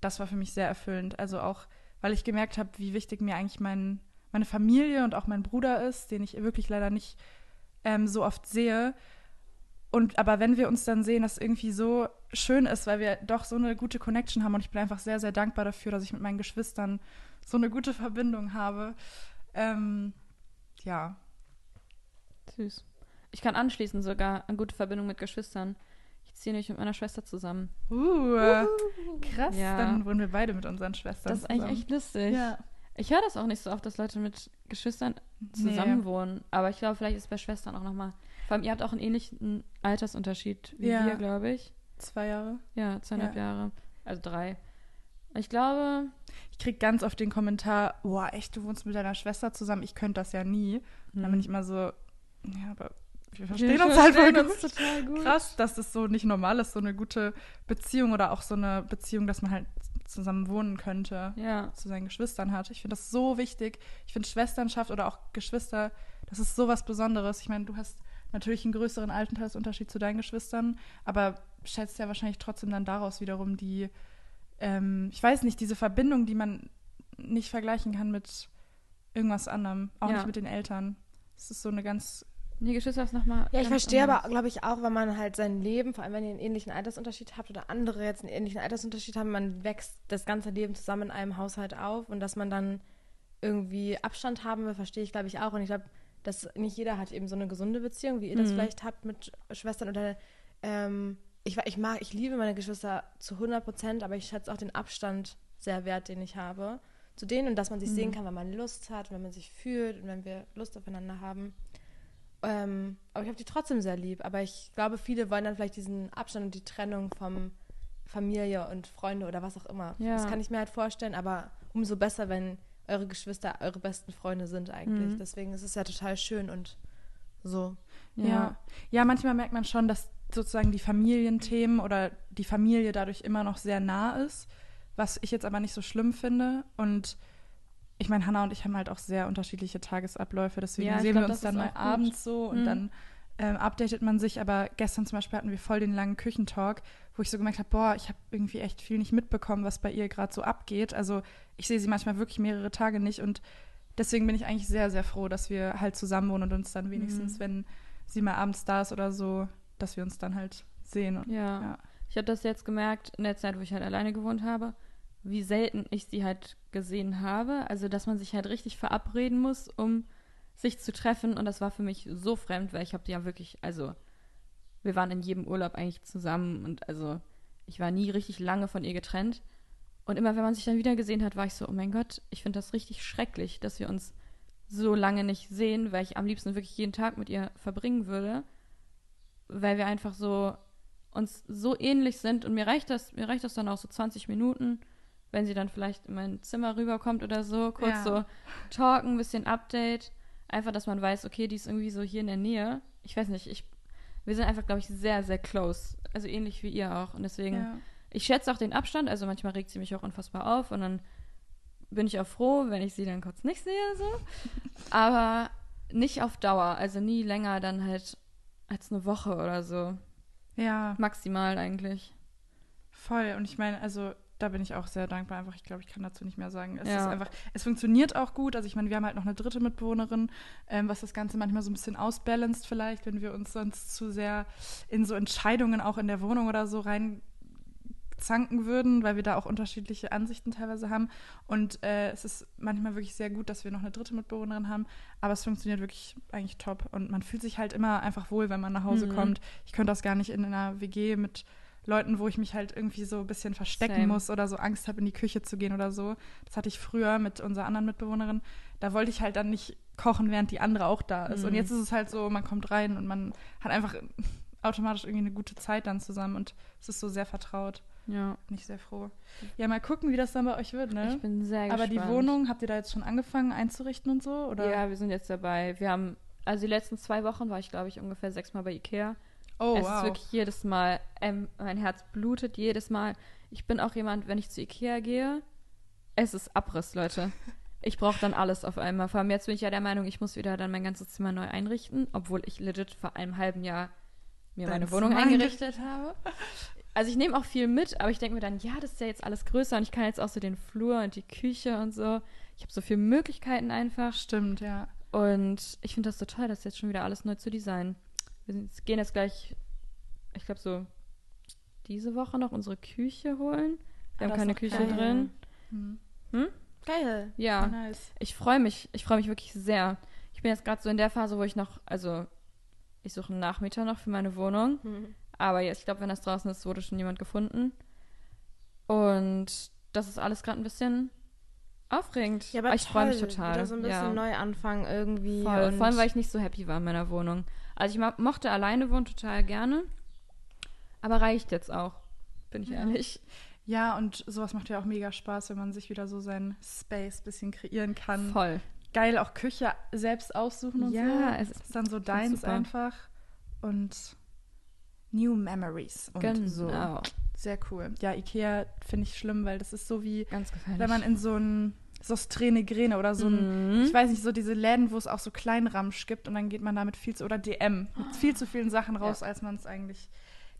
A: das war für mich sehr erfüllend. Also auch, weil ich gemerkt habe, wie wichtig mir eigentlich mein, meine Familie und auch mein Bruder ist, den ich wirklich leider nicht ähm, so oft sehe. Und aber wenn wir uns dann sehen, dass irgendwie so schön ist, weil wir doch so eine gute Connection haben und ich bin einfach sehr, sehr dankbar dafür, dass ich mit meinen Geschwistern so eine gute Verbindung habe. Ähm, ja.
B: Süß. Ich kann anschließen sogar an gute Verbindung mit Geschwistern. Ich ziehe nämlich mit meiner Schwester zusammen.
A: Uh, krass.
B: Ja.
A: Dann wohnen wir beide mit unseren Schwestern.
B: Das ist eigentlich
A: zusammen.
B: echt lustig.
A: Ja.
B: Ich höre das auch nicht so oft, dass Leute mit Geschwistern zusammen wohnen. Aber ich glaube, vielleicht ist es bei Schwestern auch nochmal. Vor allem, ihr habt auch einen ähnlichen Altersunterschied wie
A: Ja.
B: wir, glaube ich.
A: Zwei Jahre.
B: Ja, zweieinhalb
A: Ja.
B: Jahre. Also drei. Ich glaube,
A: Ich kriege ganz oft den Kommentar, boah, echt, du wohnst mit deiner Schwester zusammen, ich könnte das ja nie. Und dann bin ich immer so, ja, aber wir verstehen
B: wir
A: uns halt voll
B: uns
A: gut.
B: total gut.
A: Krass, dass das so nicht normal ist, so eine gute Beziehung oder auch so eine Beziehung, dass man halt zusammen wohnen könnte,
B: Ja.
A: zu seinen Geschwistern hat. Ich finde das so wichtig. Ich finde Schwesternschaft oder auch Geschwister, das ist so was Besonderes. Ich meine, du hast natürlich einen größeren Altersunterschied zu deinen Geschwistern, aber schätzt ja wahrscheinlich trotzdem dann daraus wiederum die, ähm, ich weiß nicht, diese Verbindung, die man nicht vergleichen kann mit irgendwas anderem, auch
B: Ja.
A: nicht mit den Eltern. Es ist so eine ganz
B: Nee, Geschwister ist nochmal.
C: Ja, ich verstehe aber, glaube ich, auch, wenn man halt sein Leben, vor allem wenn ihr einen ähnlichen Altersunterschied habt oder andere jetzt einen ähnlichen Altersunterschied haben, man wächst das ganze Leben zusammen in einem Haushalt auf und dass man dann irgendwie Abstand haben will, verstehe ich, glaube ich, auch. Und ich glaube, dass nicht jeder hat eben so eine gesunde Beziehung, wie ihr das
B: Mhm.
C: vielleicht habt mit Schwestern oder ähm, ich, ich mag, ich liebe meine Geschwister zu 100 Prozent, aber ich schätze auch den Abstand sehr wert, den ich habe zu denen und dass man sich
B: Mhm.
C: sehen kann, wenn man Lust hat, wenn man sich fühlt und wenn wir Lust aufeinander haben. Ähm, aber ich habe die trotzdem sehr lieb. Aber ich glaube, viele wollen dann vielleicht diesen Abstand und die Trennung vom Familie und Freunde oder was auch immer.
B: Ja.
C: Das kann ich mir halt vorstellen, aber umso besser, wenn eure Geschwister eure besten Freunde sind eigentlich.
B: Mhm.
C: Deswegen ist es ja total schön und so.
A: Ja. ja, manchmal merkt man schon, dass sozusagen die Familienthemen oder die Familie dadurch immer noch sehr nah ist, was ich jetzt aber nicht so schlimm finde. Und ich meine, Hannah und ich haben halt auch sehr unterschiedliche Tagesabläufe, deswegen
B: Ja,
A: sehen
B: glaub,
A: wir uns
B: das
A: dann mal
B: gut.
A: abends so und
B: Mhm.
A: dann ähm, updatet man sich. Aber gestern zum Beispiel hatten wir voll den langen Küchentalk, wo ich so gemerkt habe, boah, ich habe irgendwie echt viel nicht mitbekommen, was bei ihr gerade so abgeht. Also ich sehe sie manchmal wirklich mehrere Tage nicht und deswegen bin ich eigentlich sehr, sehr froh, dass wir halt zusammen wohnen und uns dann wenigstens,
B: Mhm.
A: wenn sie mal abends da ist oder so, dass wir uns dann halt sehen. Und,
B: Ja.
A: ja.
B: Ich habe das jetzt gemerkt in der Zeit, wo ich halt alleine gewohnt habe, wie selten ich sie halt gesehen habe. Also, dass man sich halt richtig verabreden muss, um sich zu treffen. Und das war für mich so fremd, weil ich habe die ja wirklich, also, wir waren in jedem Urlaub eigentlich zusammen und also, ich war nie richtig lange von ihr getrennt. Und immer, wenn man sich dann wieder gesehen hat, war ich so, oh mein Gott, ich finde das richtig schrecklich, dass wir uns so lange nicht sehen, weil ich am liebsten wirklich jeden Tag mit ihr verbringen würde. Weil wir einfach so uns so ähnlich sind und mir reicht das, mir reicht das dann auch so 20 Minuten, wenn sie dann vielleicht in mein Zimmer rüberkommt oder so, kurz
A: Ja.
B: so talken, ein bisschen Update, einfach, dass man weiß, okay, die ist irgendwie so hier in der Nähe. Ich weiß nicht, ich, Wir sind einfach, glaube ich, sehr, sehr close. Also ähnlich wie ihr auch. Und deswegen,
A: Ja.
B: ich schätze auch den Abstand. Also manchmal regt sie mich auch unfassbar auf. Und dann bin ich auch froh, wenn ich sie dann kurz nicht sehe. So. Aber nicht auf Dauer. Also nie länger dann halt als eine Woche oder so.
A: ja,
B: Maximal eigentlich.
A: voll. Und ich meine, also da bin ich auch sehr dankbar. Einfach, ich glaube, ich kann dazu nicht mehr sagen. Es
B: Ja.
A: ist einfach, es funktioniert auch gut. Also ich meine, wir haben halt noch eine dritte Mitbewohnerin, ähm, was das Ganze manchmal so ein bisschen ausbalanced vielleicht, wenn wir uns sonst zu sehr in so Entscheidungen auch in der Wohnung oder so rein zanken würden, weil wir da auch unterschiedliche Ansichten teilweise haben. Und äh, es ist manchmal wirklich sehr gut, dass wir noch eine dritte Mitbewohnerin haben. Aber es funktioniert wirklich eigentlich top. Und man fühlt sich halt immer einfach wohl, wenn man nach Hause
B: Mhm.
A: kommt. Ich könnte das gar nicht in einer WG mit Leuten, wo ich mich halt irgendwie so ein bisschen verstecken
B: Same.
A: muss oder so Angst habe, in die Küche zu gehen oder so. Das hatte ich früher mit unserer anderen Mitbewohnerin. Da wollte ich halt dann nicht kochen, während die andere auch da ist. Und
B: Mhm.
A: jetzt ist es halt so, man kommt rein und man hat einfach automatisch irgendwie eine gute Zeit dann zusammen und es ist so sehr vertraut.
B: Ja.
A: Bin ich sehr froh. Ja, mal gucken, wie das dann bei euch wird, ne?
B: Ich bin sehr
A: Aber
B: gespannt.
A: die Wohnung, habt ihr da jetzt schon angefangen einzurichten und so? Oder?
B: Ja, wir sind jetzt dabei. Wir haben, also die letzten zwei Wochen war ich, glaube ich, ungefähr sechsmal bei Ikea.
A: Oh,
B: es
A: wow.
B: ist wirklich jedes Mal, ähm, mein Herz blutet jedes Mal. Ich bin auch jemand, wenn ich zu Ikea gehe, es ist Abriss, Leute. Ich brauche dann alles auf einmal. Vor allem jetzt bin ich ja der Meinung, ich muss wieder dann mein ganzes Zimmer neu einrichten, obwohl ich legit vor einem halben Jahr mir
A: Dein
B: meine Wohnung
A: Zimmer
B: eingerichtet habe. Also ich nehme auch viel mit, aber ich denke mir dann, ja, das ist ja jetzt alles größer und ich kann jetzt auch so den Flur und die Küche und so. Ich habe so viele Möglichkeiten einfach.
A: Stimmt, ja.
B: Und ich finde das so toll, das jetzt schon wieder alles neu zu designen. Wir gehen jetzt gleich, ich glaube so diese Woche noch unsere Küche holen. Wir
A: Ah,
B: haben keine Küche
A: geil.
B: drin.
A: Hm.
C: Geil.
B: Ja,
A: Nice.
B: ich freue mich. Ich freue mich wirklich sehr. Ich bin jetzt gerade so in der Phase, wo ich noch, also ich suche einen Nachmieter noch für meine Wohnung.
C: Mhm.
B: Aber jetzt, ich glaube, wenn das draußen ist, wurde schon jemand gefunden. Und das ist alles gerade ein bisschen aufregend.
C: Ja, aber
B: ich freue mich total.
C: Wieder so ein bisschen
B: ja.
C: neu anfangen irgendwie.
B: Voll. Vor allem, weil ich nicht so happy war in meiner Wohnung. Also ich mo mochte alleine wohnen total gerne. Aber reicht jetzt auch, bin ich
A: Ja.
B: ehrlich.
A: Ja, und sowas macht ja auch mega Spaß, wenn man sich wieder so seinen Space ein bisschen kreieren kann.
B: Voll.
A: Geil, auch Küche selbst aussuchen und
B: Ja,
A: so.
B: es
A: Das ist dann so deins
B: super.
A: einfach. Und New Memories. Und
B: Genau.
A: so. Sehr cool. Ja, Ikea finde ich schlimm, weil das ist so wie, wenn man in so ein so Strähne oder so ein,
B: Mhm.
A: ich weiß nicht, so diese Läden, wo es auch so Kleinramsch gibt und dann geht man damit viel zu, oder DM, mit viel zu vielen Sachen raus, als man es eigentlich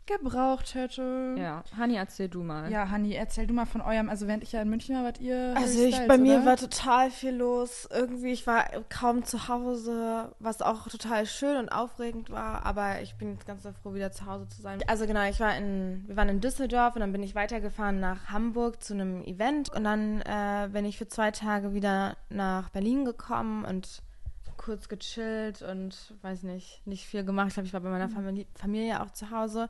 A: gebraucht hätte.
B: Ja, Hani, erzähl du mal.
A: Ja, Hanni, erzähl du mal von eurem, also während ich ja in München war, wart ihr
C: Also ich,
A: Styles,
C: bei mir
A: oder?
C: war total viel los. Irgendwie, ich war kaum zu Hause, was auch total schön und aufregend war. Aber ich bin jetzt ganz so froh, wieder zu Hause zu sein. Also genau, ich war in, wir waren in Düsseldorf und dann bin ich weitergefahren nach Hamburg zu einem Event. Und dann äh, bin ich für zwei Tage wieder nach Berlin gekommen und kurz gechillt und weiß nicht, nicht viel gemacht. Ich glaube, ich war bei meiner Familie, Familie auch zu Hause.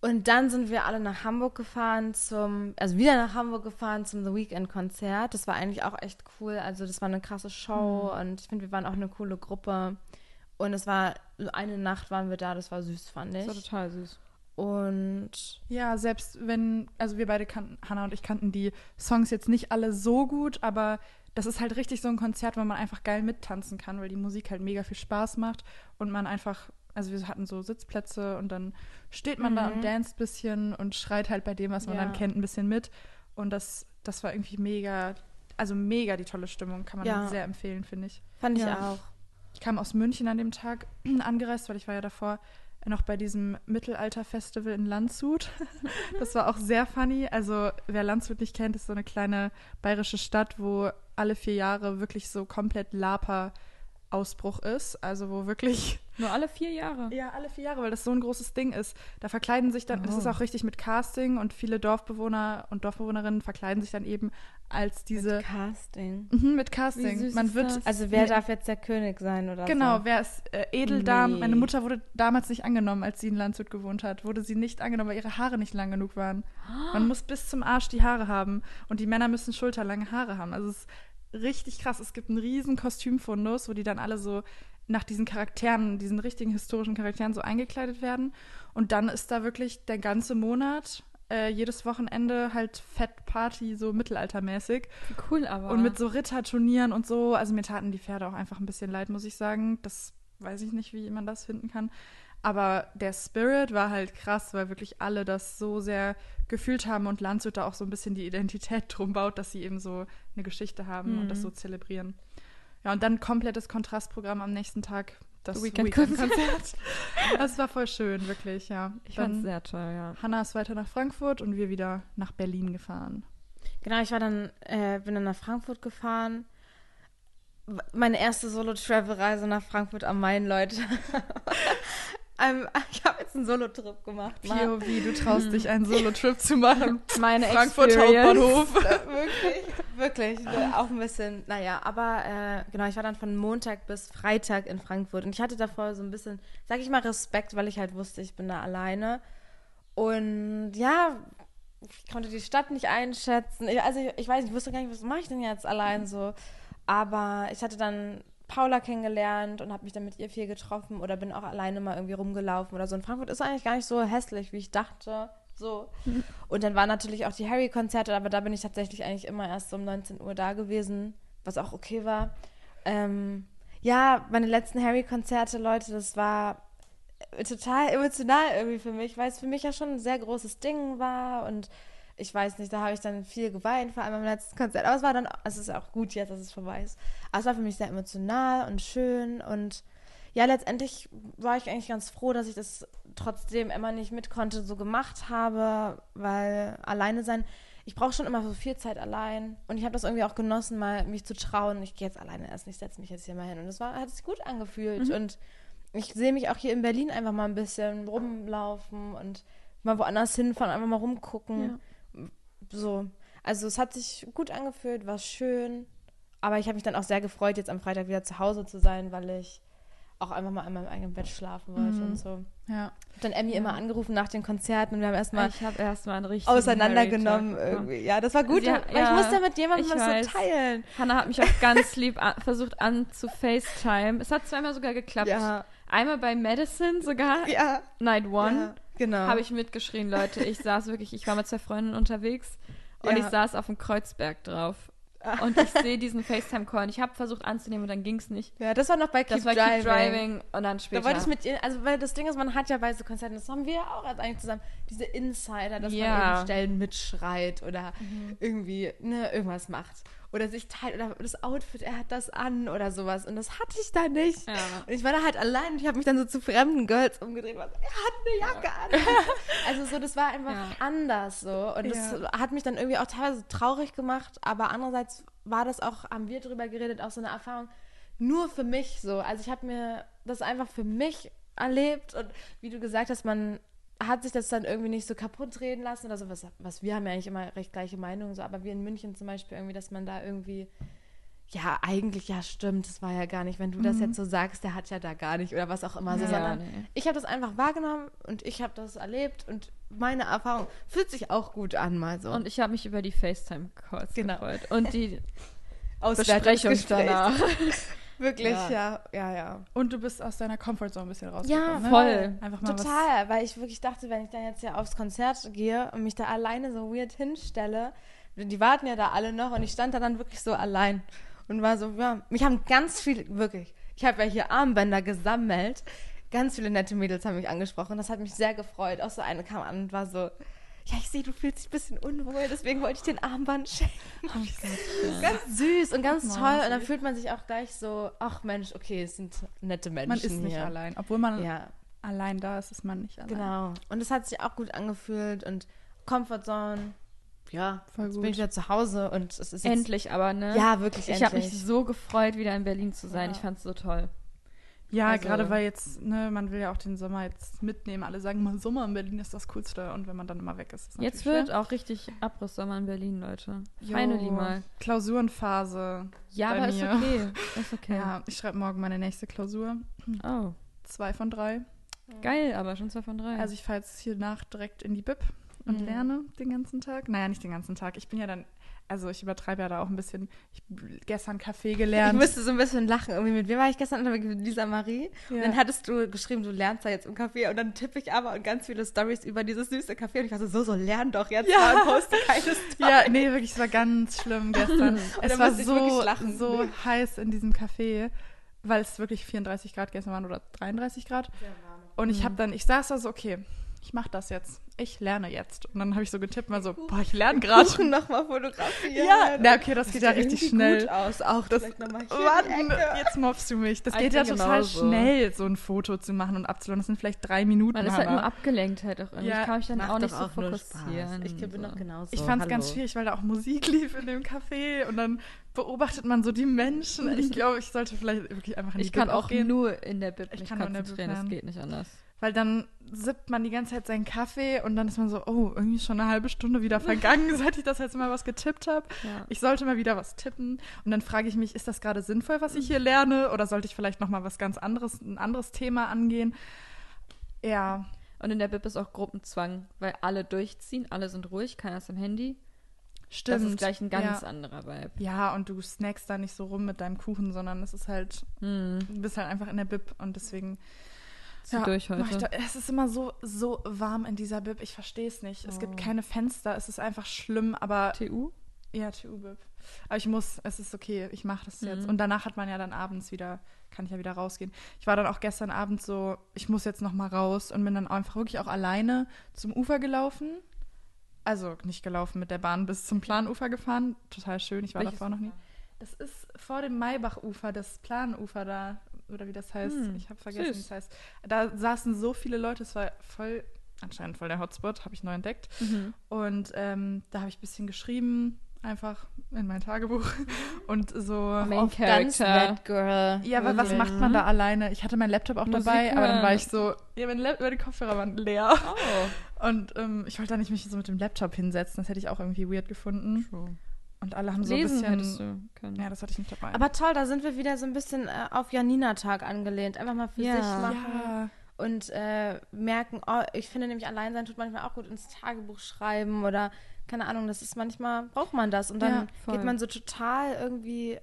C: Und dann sind wir alle nach Hamburg gefahren zum, also wieder nach Hamburg gefahren zum The Weekend Konzert. Das war eigentlich auch echt cool. Also das war eine krasse Show und ich finde, wir waren auch eine coole Gruppe. Und es war, so eine Nacht waren wir da, das war süß, fand
B: Das
C: ich.
B: war total süß.
C: Und
A: Ja, selbst wenn, also wir beide kannten, Hannah und ich kannten die Songs jetzt nicht alle so gut, aber das ist halt richtig so ein Konzert, wo man einfach geil mittanzen kann, weil die Musik halt mega viel Spaß macht und man einfach, also wir hatten so Sitzplätze und dann steht man da
C: Mhm.
A: und danst ein bisschen und schreit halt bei dem, was man
C: Ja.
A: dann kennt, ein bisschen mit. Und das, das war irgendwie mega, also mega die tolle Stimmung, kann man
C: Ja.
A: sehr empfehlen, finde ich.
C: fand ich
A: Ja.
C: auch.
A: Ich kam aus München an dem Tag angereist, weil ich war ja davor noch bei diesem Mittelalter-Festival in Landshut. Das war auch sehr funny. Also wer Landshut nicht kennt, ist so eine kleine bayerische Stadt, wo alle vier Jahre wirklich so komplett Lapa-Ausbruch ist. Also wo wirklich
B: Nur alle vier Jahre.
A: ja, alle vier Jahre, weil das so ein großes Ding ist. Da verkleiden sich dann, es ist
B: Oh.
A: auch richtig mit Casting und viele Dorfbewohner und Dorfbewohnerinnen verkleiden sich dann eben als diese
C: Casting.
A: Mhm, mit Casting.
B: Wie süß
A: Man
B: ist
A: wird
B: das?
C: Also wer
A: Nee.
C: darf jetzt der König sein oder
A: Genau,
C: so?
A: wer ist äh, Edeldame?
C: Nee.
A: Meine Mutter wurde damals nicht angenommen, als sie in Landshut gewohnt hat. Wurde sie nicht angenommen, weil ihre Haare nicht lang genug waren. Man muss bis zum Arsch die Haare haben und die Männer müssen schulterlange Haare haben. Also es ist richtig krass. Es gibt einen riesen Kostümfundus, wo die dann alle so nach diesen Charakteren, diesen richtigen historischen Charakteren so eingekleidet werden. Und dann ist da wirklich der ganze Monat, äh, jedes Wochenende halt Fettparty, so mittelaltermäßig.
B: Wie cool aber.
A: Und mit so Ritterturnieren und so. Also mir taten die Pferde auch einfach ein bisschen leid, muss ich sagen. Das weiß ich nicht, wie man das finden kann. Aber der Spirit war halt krass, weil wirklich alle das so sehr gefühlt haben und Landshut da auch so ein bisschen die Identität drum baut, dass sie eben so eine Geschichte haben
B: Mhm.
A: und das so zelebrieren. Ja, und dann komplettes Kontrastprogramm am nächsten Tag. Das
B: Weekend-Konzert.
A: Weekend-Konzert. das war voll schön, wirklich, ja.
B: Ich
A: Dann
B: fand's sehr toll, ja.
A: Hannah ist weiter nach Frankfurt und wir wieder nach Berlin gefahren.
C: Genau, ich war dann, äh, bin dann nach Frankfurt gefahren. Meine erste Solo-Travel-Reise nach Frankfurt am Main, Leute. Ähm, ich habe jetzt einen Solo-Trip gemacht. Mann.
A: POV, du traust dich, einen Solo-Trip zu machen.
B: Meine
A: Frankfurt
B: Experience.
A: Hauptbahnhof.
C: wirklich, wirklich. ne, Auch ein bisschen, naja, aber äh, genau, ich war dann von Montag bis Freitag in Frankfurt und ich hatte davor so ein bisschen, sag ich mal, Respekt, weil ich halt wusste, ich bin da alleine. Und ja, ich konnte die Stadt nicht einschätzen. Ich, also ich, ich weiß nicht, ich wusste gar nicht, was mache ich denn jetzt allein so. Aber ich hatte dann Paula kennengelernt und habe mich dann mit ihr viel getroffen oder bin auch alleine mal irgendwie rumgelaufen oder so. Und Frankfurt ist eigentlich gar nicht so hässlich, wie ich dachte. So. Und dann waren natürlich auch die Harry-Konzerte, aber da bin ich tatsächlich eigentlich immer erst um 19 Uhr da gewesen, was auch okay war. Ähm, ja, meine letzten Harry-Konzerte, Leute, das war äh, total emotional irgendwie für mich, weil es für mich ja schon ein sehr großes Ding war und ich weiß nicht, da habe ich dann viel geweint, vor allem am letzten Konzert. Aber es war dann, es ist auch gut jetzt, dass es vorbei ist. Aber es war für mich sehr emotional und schön und ja, letztendlich war ich eigentlich ganz froh, dass ich das trotzdem immer nicht mit konnte, so gemacht habe, weil alleine sein, ich brauche schon immer so viel Zeit allein und ich habe das irgendwie auch genossen, mal mich zu trauen. Ich gehe jetzt alleine erst, ich setze mich jetzt hier mal hin und es war, hat sich gut angefühlt und ich sehe mich auch hier in Berlin einfach mal ein bisschen rumlaufen und mal woanders hinfahren, einfach mal rumgucken. So, also es hat sich gut angefühlt, war schön, aber ich habe mich dann auch sehr gefreut, jetzt am Freitag wieder zu Hause zu sein, weil ich auch einfach mal in meinem eigenen Bett schlafen wollte
A: Mhm.
C: und so.
A: Ja.
C: Ich habe dann Emmy immer angerufen nach den Konzerten und wir haben erstmal
B: Ich habe erstmal einen richtig
C: auseinandergenommen irgendwie. Ja, das war gut,
B: Ja,
C: weil
B: ja,
C: ich musste mit jemandem was
B: weiß.
C: so teilen.
B: Hannah hat mich auch ganz lieb versucht an zu FaceTime. Es hat zweimal sogar geklappt.
C: Ja,
B: Einmal bei Madison sogar,
C: ja,
B: Night One,
C: ja, genau.
B: habe ich mitgeschrien, Leute. Ich saß wirklich, ich war mit zwei Freundinnen unterwegs und
C: Ja.
B: ich saß auf dem Kreuzberg drauf. Und ich sehe diesen FaceTime-Call ich habe versucht anzunehmen und dann ging es nicht.
C: ja, das war noch bei Keep
B: Das war
C: Driving.
B: Keep Driving und dann
C: Da
B: später.
C: wollte ich mit ihr, also weil das Ding ist, man hat ja bei so Konzerten, das haben wir ja auch als eigentlich zusammen, diese Insider, dass man
B: Ja.
C: eben Stellen mitschreit oder
B: Mhm.
C: irgendwie ne, irgendwas macht. Oder sich teilt, oder das Outfit, er hat das an oder sowas. Und das hatte ich da nicht.
B: Ja.
C: Und ich war da halt allein und ich habe mich dann so zu fremden Girls umgedreht und war so, er hat eine Jacke an. also so, das war einfach anders so. Und das hat mich dann irgendwie auch teilweise traurig gemacht, aber andererseits war das auch, haben wir drüber geredet, auch so eine Erfahrung nur für mich so. Also ich habe mir das einfach für mich erlebt und wie du gesagt hast, man hat sich das dann irgendwie nicht so kaputt reden lassen oder so, was, was wir haben ja eigentlich immer recht gleiche Meinungen, so, aber wir in München zum Beispiel irgendwie, dass man da irgendwie, ja, eigentlich, ja, stimmt, das war ja gar nicht, wenn du das jetzt so sagst, der hat ja da gar nicht oder was auch immer so,
B: Ja,
C: sondern
B: nee.
C: ich habe das einfach wahrgenommen und ich habe das erlebt und meine Erfahrung fühlt sich auch gut an, mal so.
B: Und ich habe mich über die FaceTime-Calls
C: Genau.
B: gefreut. Und die. Besprechung danach.
C: Wirklich,
B: Ja.
C: ja, ja, ja.
A: Und du bist aus deiner Comfortzone ein bisschen rausgekommen.
C: Ja,
A: ne?
B: voll.
A: Einfach mal.
C: Total, weil ich wirklich dachte, wenn ich dann jetzt ja aufs Konzert gehe und mich da alleine so weird hinstelle, die warten ja da alle noch und ich stand da dann wirklich so allein und war so, ja, mich haben ganz viele, wirklich, ich habe ja hier Armbänder gesammelt, ganz viele nette Mädels haben mich angesprochen, das hat mich sehr gefreut. Auch so eine kam an und war so, ja, ich sehe, du fühlst dich ein bisschen unwohl, deswegen wollte ich den Armband schenken. Ganz süß und ganz toll und dann fühlt man sich auch gleich so, ach Mensch, okay, es sind nette Menschen
A: Man ist nicht
C: hier.
A: allein. Obwohl man
C: Ja,
A: allein da ist, ist man nicht allein.
C: Genau. Und es hat sich auch gut angefühlt und Comfortzone. Ja,
A: Voll
C: jetzt
A: gut.
C: bin ich wieder zu Hause und es ist jetzt,
B: endlich aber, ne?
C: Ja, wirklich
B: Ich habe mich so gefreut, wieder in Berlin zu sein.
C: Ja.
B: Ich fand's so toll.
A: Ja,
B: Also-
A: gerade weil jetzt, ne, man will ja auch den Sommer jetzt mitnehmen. Alle sagen mal, Sommer in Berlin ist das Coolste. Und wenn man dann immer weg ist, ist es
B: Jetzt wird auch richtig Abrissommer in Berlin, Leute.
A: schwer.
B: Finally
A: Jo,
B: mal.
A: Klausurenphase.
B: Ja, aber ist
A: mir.
B: okay. Ist okay.
A: Ja, ich schreibe morgen meine nächste Klausur.
B: Oh,
A: Zwei von drei.
B: geil, aber schon zwei von drei.
A: Also ich fahre jetzt hier nach direkt in die Bib und
C: Mhm.
A: lerne den ganzen Tag. Naja, nicht den ganzen Tag. Ich bin ja dann, also ich übertreibe ja da auch ein bisschen. Ich gestern Kaffee
C: Ich
A: gelernt.
C: musste so ein bisschen lachen. Irgendwie mit wem war ich gestern unterwegs? Mit Lisa Marie. Und
A: Ja.
C: dann hattest du geschrieben, du lernst da jetzt im Café. Und dann tippe ich aber und ganz viele Stories über dieses süße Café. Und ich war so, so, so, lern doch jetzt
A: Ja.
C: mal und poste keine Story.
A: Ja, nee, wirklich, es war ganz schlimm gestern. es war
C: ich
A: so, so heiß in diesem Café, weil es wirklich 34 Grad gestern waren oder 33 Grad. Und ich
B: Mhm.
A: habe dann, ich saß da so, okay, ich mache das jetzt. Ich lerne jetzt. Und dann habe ich so getippt, mal so, boah, ich lerne gerade.
C: Kuchen nochmal fotografieren.
A: Ja, na okay, das geht ja richtig schnell.
C: gut aus. Auch
A: Das-
C: Ecke.
A: jetzt mobst du mich. Das
B: Ich
A: geht ja total
B: genauso.
A: schnell, so ein Foto zu machen und abzuladen. Das sind vielleicht drei Minuten.
B: Man ist halt nur abgelenkt halt auch irgendwie.
A: Ja,
B: ich kann mich dann auch nicht so
C: auch nur
B: fokussieren.
C: Ich bin
B: so.
C: noch genauso.
A: Ich fand es ganz schwierig, weil da auch Musik lief in dem Café und dann beobachtet man so die Menschen. Ich glaube, ich sollte vielleicht wirklich einfach in die
B: Ich kann auch
A: gehen.
B: nur in der Bib
A: Ich
B: mich
A: kann nur in der Bib
B: konzentrieren, das geht nicht anders.
A: Weil dann sippt man die ganze Zeit seinen Kaffee und dann ist man so, oh, irgendwie schon eine halbe Stunde wieder vergangen, seit ich das jetzt mal was getippt habe.
B: Ja.
A: Ich sollte mal wieder was tippen. Und dann frage ich mich, ist das gerade sinnvoll, was ich hier lerne? Oder sollte ich vielleicht noch mal was ganz anderes, ein anderes Thema angehen? Ja,
B: Und in der Bib ist auch Gruppenzwang, weil alle durchziehen, alle sind ruhig, keiner ist am Handy.
A: stimmt.
B: Das ist gleich ein ganz
A: ja.
B: anderer Vibe.
A: Ja, und du snackst da nicht so rum mit deinem Kuchen, sondern es ist halt,
B: Hm.
A: du bist halt einfach in der Bib und deswegen
B: Zieh durch
A: mach ich
B: heute.
A: da, es ist immer so, so warm in dieser Bib. Ich verstehe es nicht. Es gibt
B: Oh.
A: keine Fenster, es ist einfach schlimm, aber
B: TU?
A: ja, TU-Bib. Aber ich muss, es ist okay, ich mache das jetzt.
B: Mhm.
A: Und danach hat man ja dann abends wieder, kann ich ja wieder rausgehen. Ich war dann auch gestern Abend so, ich muss jetzt noch mal raus und bin dann einfach wirklich auch alleine zum Ufer gelaufen. Also nicht gelaufen mit der Bahn bis zum Planufer gefahren. Total schön, ich war
B: Welches
A: davor noch nie. Das ist vor dem Maybachufer, das Planufer da, oder wie das heißt.
B: Hm,
A: ich habe vergessen, wie
B: süß.
A: es heißt. Da saßen so viele Leute, es war voll, anscheinend voll der Hotspot, habe ich neu entdeckt.
B: Mhm.
A: Und ähm, da habe ich ein bisschen geschrieben, einfach in mein Tagebuch. Und so.
B: Main
C: Auf
B: Character.
C: Bad Girl.
A: Ja, aber was
C: Wirklich.
A: macht man da alleine? Ich hatte meinen Laptop auch
B: Musik
A: dabei, aber dann war
B: hören.
A: ich so, ja, mein Lap meine Kopfhörer waren leer.
B: Oh.
A: Und ähm, ich wollte da nicht mich so mit dem Laptop hinsetzen, das hätte ich auch irgendwie weird gefunden.
B: True.
A: Und alle haben so
B: Lesen
A: ein bisschen.
B: du können.
A: Ja, das hatte ich nicht dabei.
C: Aber toll, da sind wir wieder so ein bisschen äh, auf Janina-Tag angelehnt. Einfach mal für
B: Ja.
C: sich machen
A: ja,
C: und äh, merken, oh, ich finde nämlich Alleinsein tut manchmal auch gut ins Tagebuch schreiben oder keine Ahnung, das ist manchmal, braucht man das. Und dann
A: Ja,
C: geht man so total irgendwie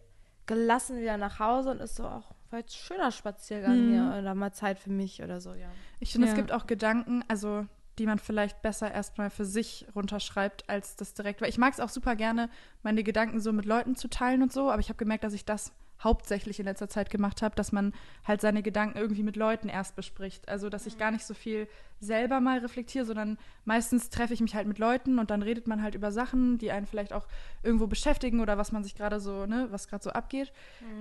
C: gelassen wieder nach Hause und ist so, auch war jetzt ein schöner Spaziergang
A: Mhm.
C: hier oder mal Zeit für mich oder so, ja.
A: ich finde,
B: Ja.
A: es gibt auch Gedanken, also die man vielleicht besser erstmal für sich runterschreibt, als das direkt. Weil ich mag es auch super gerne, meine Gedanken so mit Leuten zu teilen und so, aber ich habe gemerkt, dass ich das hauptsächlich in letzter Zeit gemacht habe, dass man halt seine Gedanken irgendwie mit Leuten erst bespricht. Also, dass ich gar nicht so viel selber mal reflektiere, sondern meistens treffe ich mich halt mit Leuten und dann redet man halt über Sachen, die einen vielleicht auch irgendwo beschäftigen oder was man sich gerade so, ne, was gerade so abgeht.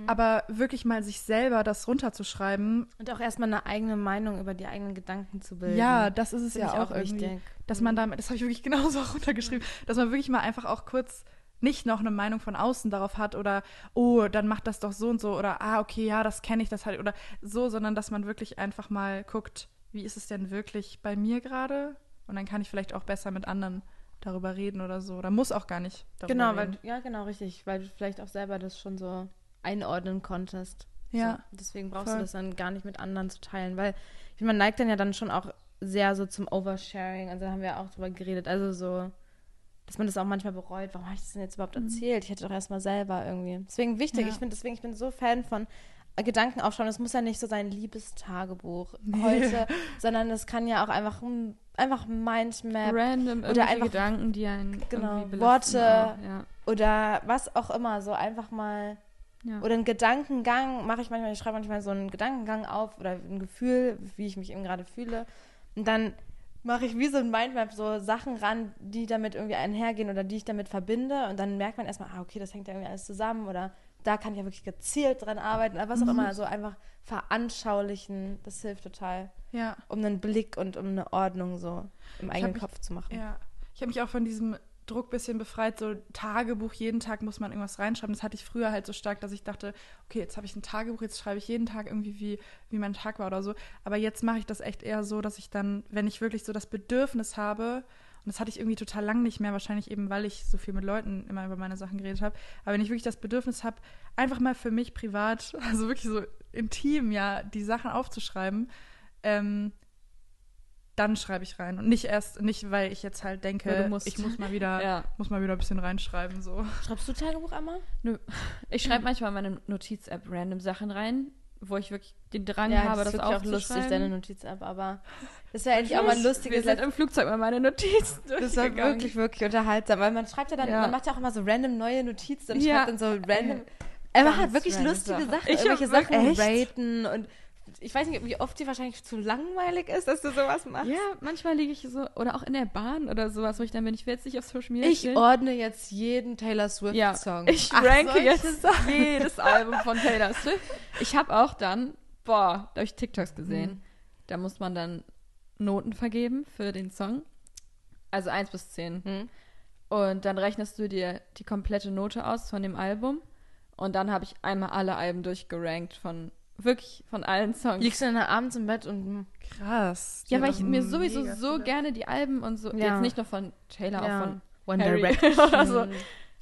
A: Aber wirklich mal sich selber das runterzuschreiben,
C: Und auch erstmal eine eigene Meinung über die eigenen Gedanken zu bilden.
A: ja, das ist es
C: ja auch,
A: auch irgendwie.
C: wichtig.
A: dass man damit, das habe ich wirklich genauso auch runtergeschrieben, dass man wirklich mal einfach auch kurz nicht noch eine Meinung von außen darauf hat oder oh, dann macht das doch so und so oder ah, okay, ja, das kenne ich, das halt oder so, sondern dass man wirklich einfach mal guckt, wie ist es denn wirklich bei mir gerade? Und dann kann ich vielleicht auch besser mit anderen darüber reden oder so. Oder muss auch gar nicht darüber
C: Genau, weil,
A: reden.
C: ja, genau, richtig, weil du vielleicht auch selber das schon so einordnen konntest.
A: Ja.
C: So. Deswegen brauchst
A: voll.
C: du das dann gar nicht mit anderen zu teilen, weil ich man neigt dann ja dann schon auch sehr so zum Oversharing. Also da haben wir auch drüber geredet. Also so, dass man das auch manchmal bereut. Warum habe ich das denn jetzt überhaupt erzählt? Ich hätte doch erstmal selber irgendwie. Deswegen wichtig.
A: Ja.
C: Ich finde, deswegen, ich bin so Fan von äh, Gedanken aufschreiben. Das muss ja nicht so sein Liebestagebuch
A: Nee.
C: heute, sondern es kann ja auch einfach ein einfach ein Mindmap
B: Random
C: Oder einfach-
B: Gedanken, die einen
C: Genau, Worte.
B: Ja.
C: oder was auch immer. So einfach mal
B: Ja.
C: Oder einen Gedankengang mache ich manchmal, ich schreibe manchmal so einen Gedankengang auf oder ein Gefühl, wie ich mich eben gerade fühle. Und dann mache ich wie so ein Mindmap so Sachen ran, die damit irgendwie einhergehen oder die ich damit verbinde. Und dann merkt man erstmal, ah, okay, das hängt ja irgendwie alles zusammen oder da kann ich ja wirklich gezielt dran arbeiten. Aber was auch
A: Mhm.
C: immer, so einfach veranschaulichen, das hilft total,
A: Ja.
C: um einen Blick und um eine Ordnung so im eigenen
A: mich-
C: Kopf zu machen.
A: Ja, ich habe mich auch von diesem Druck bisschen befreit, so Tagebuch, jeden Tag muss man irgendwas reinschreiben. Das hatte ich früher halt so stark, dass ich dachte, okay, jetzt habe ich ein Tagebuch, jetzt schreibe ich jeden Tag irgendwie, wie, wie mein Tag war oder so. Aber jetzt mache ich das echt eher so, dass ich dann, wenn ich wirklich so das Bedürfnis habe, und das hatte ich irgendwie total lang nicht mehr, wahrscheinlich eben, weil ich so viel mit Leuten immer über meine Sachen geredet habe. Aber wenn ich wirklich das Bedürfnis habe, einfach mal für mich privat, also wirklich so intim, ja, die Sachen aufzuschreiben, ähm, dann schreibe ich rein. Und nicht erst, nicht, weil ich jetzt halt denke,
B: musst.
A: ich muss mal wieder,
B: ja.
A: muss mal wieder ein bisschen reinschreiben. So.
C: Schreibst du Tagebuch einmal?
B: Ich schreibe manchmal in meine Notiz-App random Sachen rein, wo ich wirklich den Drang
C: ja,
B: habe,
C: das
B: das
C: ist wirklich auch lustig, deine Notiz-App, aber das wäre eigentlich auch mal ein lustiges
B: Wir sind im Flugzeug mal meine Notizen
C: Das war wirklich, wirklich unterhaltsam, weil man schreibt ja dann,
B: Ja.
C: man macht ja auch immer so random neue Notizen und
B: Ja.
C: schreibt dann so random. Er hat wirklich
B: random
C: lustige
B: Sachen.
C: Sachen,
B: Ich
C: irgendwelche Sachen raten und ich weiß nicht, wie oft dir wahrscheinlich zu langweilig ist, dass du sowas machst.
B: Ja, manchmal liege ich so, oder auch in der Bahn oder sowas, wo ich dann bin, ich will jetzt nicht auf Social Media
C: Ich
B: stehen.
C: ordne jetzt jeden Taylor Swift-Song.
B: Ja, ich
C: Ach,
B: ranke jetzt
C: Sachen.
B: jedes Album von Taylor Swift. Ich habe auch dann, boah, da habe ich TikToks gesehen.
C: Mhm.
B: Da muss man dann Noten vergeben für den Song. Also 1 bis 10.
C: Hm?
B: Und dann rechnest du dir die komplette Note aus von dem Album. Und dann habe ich einmal alle Alben durchgerankt von wirklich von allen Songs.
C: Liegst du dann abends im Bett und
A: Krass.
B: ja, weil ich mir sowieso so gerne die Alben und so,
C: Ja.
B: jetzt nicht nur von Taylor, auch
C: ja,
B: von
C: One
B: Harry
C: Direction
B: oder so.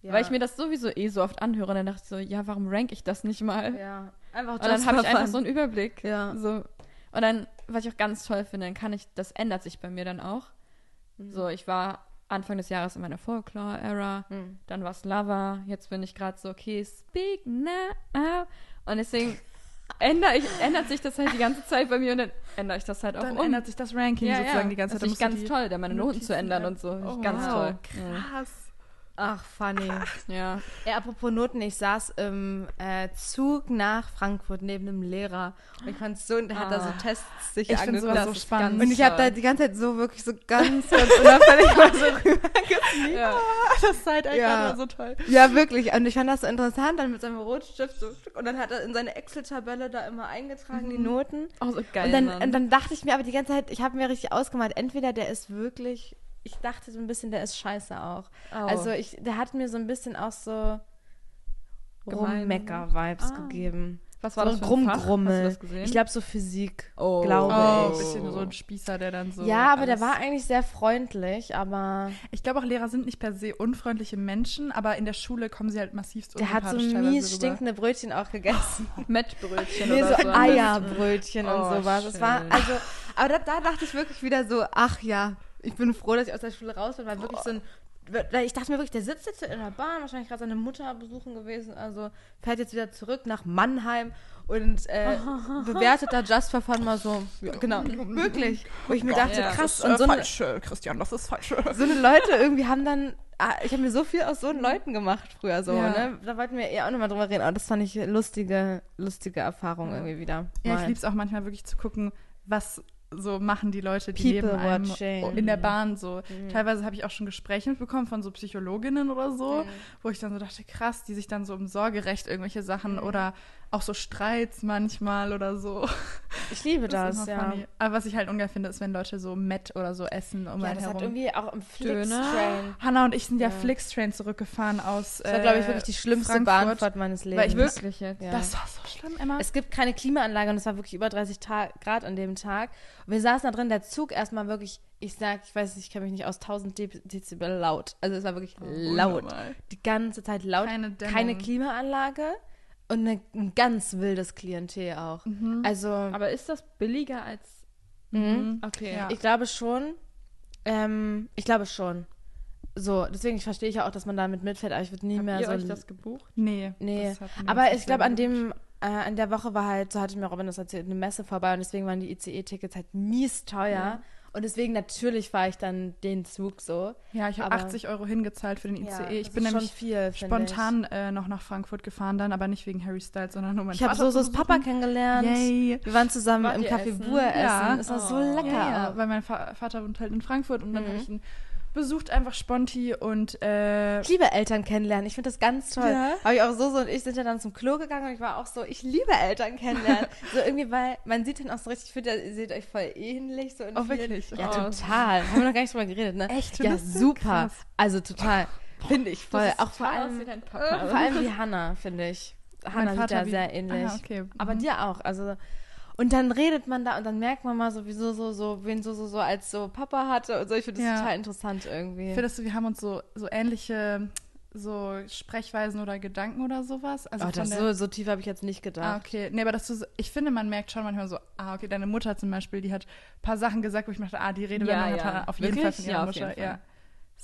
C: Ja.
B: Weil ich mir das sowieso eh so oft anhöre und dann dachte ich so, ja, warum rank ich das nicht mal?
C: ja, einfach
B: Und dann habe ich einfach so einen Überblick.
C: Ja.
B: So. Und dann, was ich auch ganz toll finde, dann kann ich, das ändert sich bei mir dann auch.
C: Mhm.
B: So, ich war Anfang des Jahres in meiner Folklore-Era,
C: Mhm.
B: dann war es Lover, jetzt bin ich gerade so, okay, speak now. Und deswegen ändere ich, ändert sich das halt die ganze Zeit bei mir und dann ändere ich das halt auch
A: Dann
B: um.
A: ändert sich das Ranking
B: ja,
A: sozusagen
B: ja.
A: die ganze
B: das
A: Zeit.
B: ist
A: Da musst
B: ganz toll, da meine Noten zu ändern und so.
A: Oh,
B: ganz
A: wow.
B: toll.
A: Krass.
C: Ach, funny.
B: Ja.
C: Ja, apropos Noten, ich saß im äh, Zug nach Frankfurt neben einem Lehrer und ich fand so, und der hat da so
B: Ah.
C: Tests sich
A: Ich finde
C: angeguckt.
A: sowas
B: Das
A: so spannend.
C: Und ich habe da die ganze Zeit so wirklich so ganz, ganz unauffällig mal so rüber.
B: ja.
A: Das ihr
C: Ja.
A: gerade so toll.
C: Ja, wirklich. Und ich fand das so interessant, dann mit seinem Rotstift so. Und dann hat er in seine Excel-Tabelle da immer eingetragen, die Noten.
B: Oh, so geil.
C: Und dann, und dann dachte ich mir aber die ganze Zeit, ich habe mir richtig ausgemalt, entweder der ist wirklich, ich dachte so ein bisschen, der ist scheiße auch.
B: Oh.
C: Also ich, der hat mir so ein bisschen auch so. Rummecker-Vibes
B: Ah.
C: gegeben.
B: was war
C: so
B: das für ein Fach? Hast du
C: Rumgrummel.
B: das gesehen?
C: Ich glaube so Physik,
B: Oh.
C: glaube
A: Oh, ein
C: ich.
A: bisschen so ein Spießer, der dann so.
C: ja, aber der war eigentlich sehr freundlich, aber
A: Ich glaube auch, Lehrer sind nicht per se unfreundliche Menschen, aber in der Schule kommen sie halt massivst
C: der hat so mies
A: rüber.
C: stinkende Brötchen auch gegessen.
B: Mettbrötchen
C: Nee,
B: oder
C: so. Eierbrötchen und
B: Oh,
C: sowas. Es war,
B: schön.
C: also, aber da, da dachte ich wirklich wieder so, ach ja, ich bin froh, dass ich aus der Schule raus bin, weil wirklich so ein, ich dachte mir wirklich, der sitzt jetzt in der Bahn, wahrscheinlich gerade seine Mutter besuchen gewesen, also fährt jetzt wieder zurück nach Mannheim und äh, bewertet da Just for Fun mal so, genau, wirklich. Wo ich mir dachte,
B: Ja.
C: krass,
A: Das ist
C: und
A: äh,
C: so eine,
A: falsch, äh, Christian, das ist falsch.
C: so eine Leute irgendwie haben dann, ah, ich habe mir so viel aus so einen Leuten gemacht früher so,
A: Ja.
C: ne? Da wollten wir eher auch nochmal drüber reden, aber das fand ich lustige, lustige Erfahrung irgendwie wieder.
A: Ja, ich
C: Mal.
A: liebe es auch manchmal wirklich zu gucken, was so machen die Leute, die
C: People
A: neben einem
C: watching.
A: in der Bahn so.
C: Mhm.
A: Teilweise habe ich auch schon Gespräche mitbekommen von so Psychologinnen oder so, wo ich dann so dachte, krass, die sich dann so um Sorgerecht irgendwelche Sachen
C: Mhm.
A: oder auch so Streits manchmal oder so.
C: Ich liebe
A: Das
C: das, ja.
A: funny. Aber was ich halt ungern finde, ist, wenn Leute so Met oder so essen um
C: Ja,
A: einen
C: das hat
A: herum.
C: irgendwie auch im. Flix-Train.
A: Hannah und ich sind ja,
C: Ja.
A: Flixtrain zurückgefahren aus.
C: Das war, glaube ich,
A: äh,
C: wirklich die schlimmste
A: Frankfurt.
C: Bahnfahrt meines Lebens.
A: Weil ich wirklich-
B: jetzt.
C: Ja.
A: Das war so schlimm, Emma.
C: Es gibt keine Klimaanlage und es war wirklich über 30 Ta Grad an dem Tag. Und wir saßen da drin, der Zug erstmal wirklich, ich sag, ich weiß nicht, ich kenne mich nicht aus, 1000 De Dezibel laut. Also es war wirklich laut.
A: Unnormal.
C: Die ganze Zeit laut.
A: Keine Dämmung.
C: Keine Klimaanlage und eine, ein ganz wildes Klientel auch. Also,
B: Aber ist das billiger als.
C: mhm.
B: Okay.
A: Ja.
C: ich glaube schon. Ähm, ich glaube schon. So, deswegen verstehe ich ja auch, dass man damit mitfährt, aber ich würde nie
B: Habt
C: mehr
B: ihr
C: so.
B: euch das gebucht?
A: Nee.
C: Nee, aber ich glaube, an dem, äh, an der Woche war halt, so hatte mir Robin das erzählt, eine Messe vorbei und deswegen waren die ICE-Tickets halt mies teuer.
B: Ja.
C: Und deswegen natürlich fahre ich dann den Zug so.
A: Ja, ich habe
C: Aber-
A: 80 Euro hingezahlt für den ICE.
C: Ja,
A: ich
C: das
A: bin nämlich
C: viel,
A: spontan äh, noch nach Frankfurt gefahren, dann aber nicht wegen Harry Styles, sondern nur mein
C: Ich, ich habe so so das Papa kennengelernt.
A: Yay.
C: Wir waren zusammen
B: Wart
C: im Café
B: essen?
C: Bur essen.
A: Ja.
C: Es war so
B: Oh.
C: lecker.
A: Ja, weil mein Fa Vater wohnt halt in Frankfurt und dann
C: Mhm.
A: habe ich ihn besucht, einfach Sponti und äh,
C: Ich liebe Eltern kennenlernen. Ich finde das ganz toll.
A: Ja.
C: Aber ich auch so, so und ich sind ja dann zum Klo gegangen und ich war auch so, ich liebe Eltern kennenlernen. so irgendwie, weil man sieht dann auch so richtig, ich finde, ihr seht euch voll ähnlich. So in
A: Oh, wirklich?
C: Ja,
A: Oh.
C: total. Haben wir noch gar nicht drüber geredet, ne?
A: Echt?
C: Ja, super.
A: Krass.
C: Also total. Finde ich voll. Auch vor allem, äh,
B: Papa.
C: vor allem wie Hannah, finde ich. Hannah sieht
A: wie-
C: sehr ähnlich.
A: Ah, okay.
C: Aber
A: Mhm.
C: dir auch. Also und dann redet man da und dann merkt man mal sowieso so, so, wen so, so, so als so Papa hatte und so. Ich finde das
A: Ja.
C: total interessant irgendwie.
A: Findest du, wir haben uns so, so ähnliche so Sprechweisen oder Gedanken oder sowas? Also
C: oh, das so, so tief habe ich jetzt nicht
A: Ah,
C: gedacht.
A: okay. Nee, aber dass du, so- ich finde, man merkt schon manchmal so, ah, okay, deine Mutter zum Beispiel, die hat ein paar Sachen gesagt, wo ich mir dachte, ah, die Redewendung
B: Ja,
A: hat
B: ja.
A: Hannah auf jeden
B: Wirklich?
A: Fall von ihrer
B: Ja,
A: Mutter. Ja.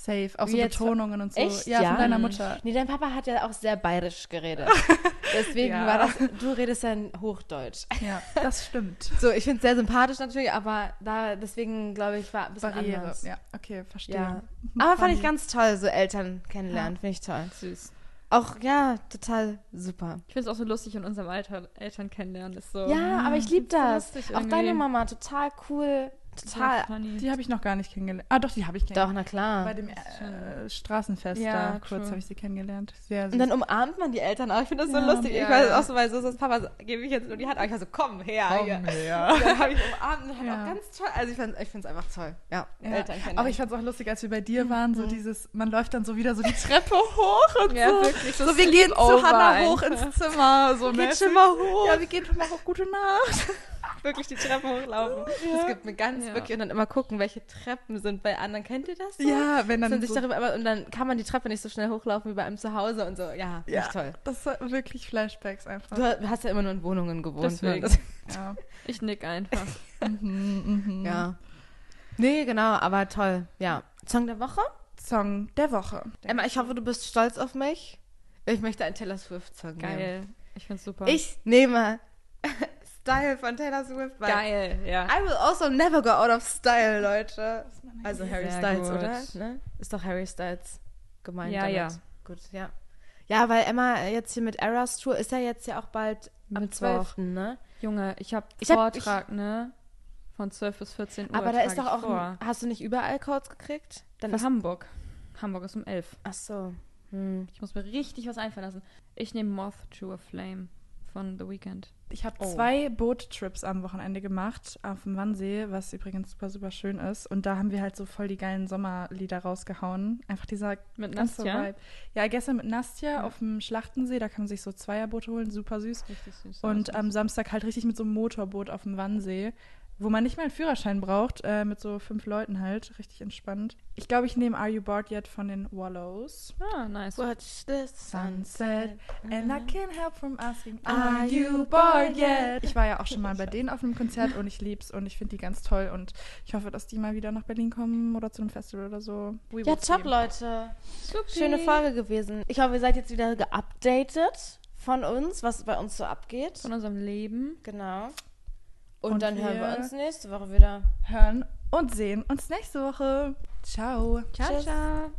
A: Safe. Auch
C: Wie
A: so
C: jetzt
A: Betonungen und so.
C: Echt?
A: Ja,
C: Ja?
A: von deiner. Mutter.
C: Nee, dein Papa hat ja auch sehr bayerisch geredet. Deswegen
A: Ja.
C: war das, du redest ja in Hochdeutsch.
A: Ja, das stimmt.
C: So, ich finde es sehr sympathisch natürlich, aber da, deswegen glaube ich, war ein bisschen
A: Barriere.
C: anders.
A: Ja, okay, verstehe.
C: Ja. Aber fand ich ganz toll, so Eltern kennenlernen, finde ich toll.
B: Süß.
C: auch, ja, total super.
B: Ich finde es auch so lustig in unserem Alter Eltern kennenlernen. Ist so,
C: Ja, aber ich liebe
B: so
C: das.
B: lustig
C: Auch
B: irgendwie.
C: deine Mama, total cool. Total.
A: Die habe ich noch gar nicht kennengelernt. Ah, doch, die habe ich
C: Doch,
A: kennengelernt.
C: na klar.
A: Bei dem äh, Straßenfest
B: Ja,
A: da kurz habe ich sie kennengelernt. Sehr süß.
C: Und dann umarmt man die Eltern auch. Ich finde das so
A: Ja,
C: lustig.
B: ja,
C: ich weiß auch so, weil so, so Papa so, gebe ich jetzt nur die Hand. Aber ich war so, komm her.
A: Komm
C: hier.
A: her.
C: Und dann habe ich umarmt und
A: Ja.
C: auch ganz toll. Also ich finde ich es einfach toll. Ja,
A: Ja.
C: Eltern kennen.
A: Aber ich fand es auch lustig, als wir bei dir waren,
C: Mhm.
A: so dieses, man läuft dann so wieder so die Treppe hoch und
B: Ja,
A: so.
B: wirklich, so
A: So, wir gehen zu Hannah hoch
B: einfach.
A: ins Zimmer. So
C: geht
A: mäßig.
C: schon mal hoch.
A: Ja, wir gehen schon mal hoch. Gute Nacht.
C: Wirklich die Treppe hochlaufen. Es gibt mir ganz
B: Ja.
C: wirklich und dann immer gucken, welche Treppen sind bei anderen. Kennt ihr das? So?
A: Ja, wenn dann
C: man sich
A: so,
C: darüber, aber, und dann kann man die Treppe nicht so schnell hochlaufen wie bei einem zu Hause und so. Ja,
A: Ja.
C: echt toll.
A: Das war wirklich Flashbacks einfach.
C: Du hast ja immer nur in Wohnungen gewohnt.
B: Deswegen.
C: Ne? Das,
A: Ja.
B: Ich nick einfach.
A: Mhm, mhm.
C: ja. Nee, genau, aber toll. Ja. Song der Woche?
A: Song der Woche.
C: Emma, ich hoffe, du bist stolz auf mich. Ich möchte einen Taylor Swift-Song nehmen.
B: Geil. Ich find's super.
C: Ich nehme Style von Taylor Swift.
B: Geil, ja.
C: I will also never go out of style, Leute. Also Harry Styles,
B: gut.
C: oder? Ne? Ist doch Harry Styles gemeint
B: Ja,
C: damit.
B: ja.
C: Gut, ja. Ja, weil Emma jetzt hier mit Eras Tour ist ja jetzt ja auch bald am
B: Mittwoch.
C: 12., ne?
B: Junge, ich hab
C: Ich hab-
B: Vortrag, ne? Von 12 bis 14 Uhr.
C: Aber da ist doch
B: ich
C: auch ein, Hast du nicht überall Codes gekriegt? Dann
B: Für Hamburg. Hamburg ist um 11.
C: ach so. Hm.
B: Ich muss mir richtig was einfallen lassen. Ich nehme Moth to a Flame von The Weeknd.
A: Ich habe
C: Oh.
A: zwei Boottrips am Wochenende gemacht auf dem Wannsee, was übrigens super, super schön ist. Und da haben wir halt so voll die geilen Sommerlieder rausgehauen. Einfach dieser
B: Mit
A: ganze
B: Nastja.
A: Vibe. Ja, gestern mit Nastja auf dem Schlachtensee, da kann man sich so Zweierboote holen, super süß.
B: Richtig süß.
A: Und am Samstag halt richtig mit so einem Motorboot auf dem Wannsee, wo man nicht mal einen Führerschein braucht, äh, mit so fünf Leuten halt, richtig entspannt. Ich glaube, ich nehme Are You Bored Yet von den Wallows.
B: Ah, nice.
C: Watch the sunset.
A: And I can't help from asking,
C: Are you bored yet?
A: Ich war ja auch schon mal bei denen auf einem Konzert und ich lieb's und ich finde die ganz toll und ich hoffe, dass die mal wieder nach Berlin kommen oder zu einem Festival oder so. We
C: Ja, top, Leute.
B: Supi.
C: Schöne Folge gewesen. Ich hoffe, ihr seid jetzt wieder geupdatet von uns, was bei uns so abgeht.
B: Von unserem Leben.
C: Genau. Und,
A: Und
C: dann hören wir
A: wir-
C: uns nächste Woche wieder.
A: Hören und sehen uns nächste Woche. Ciao.
B: Ciao,
C: Tschüss.
B: ciao.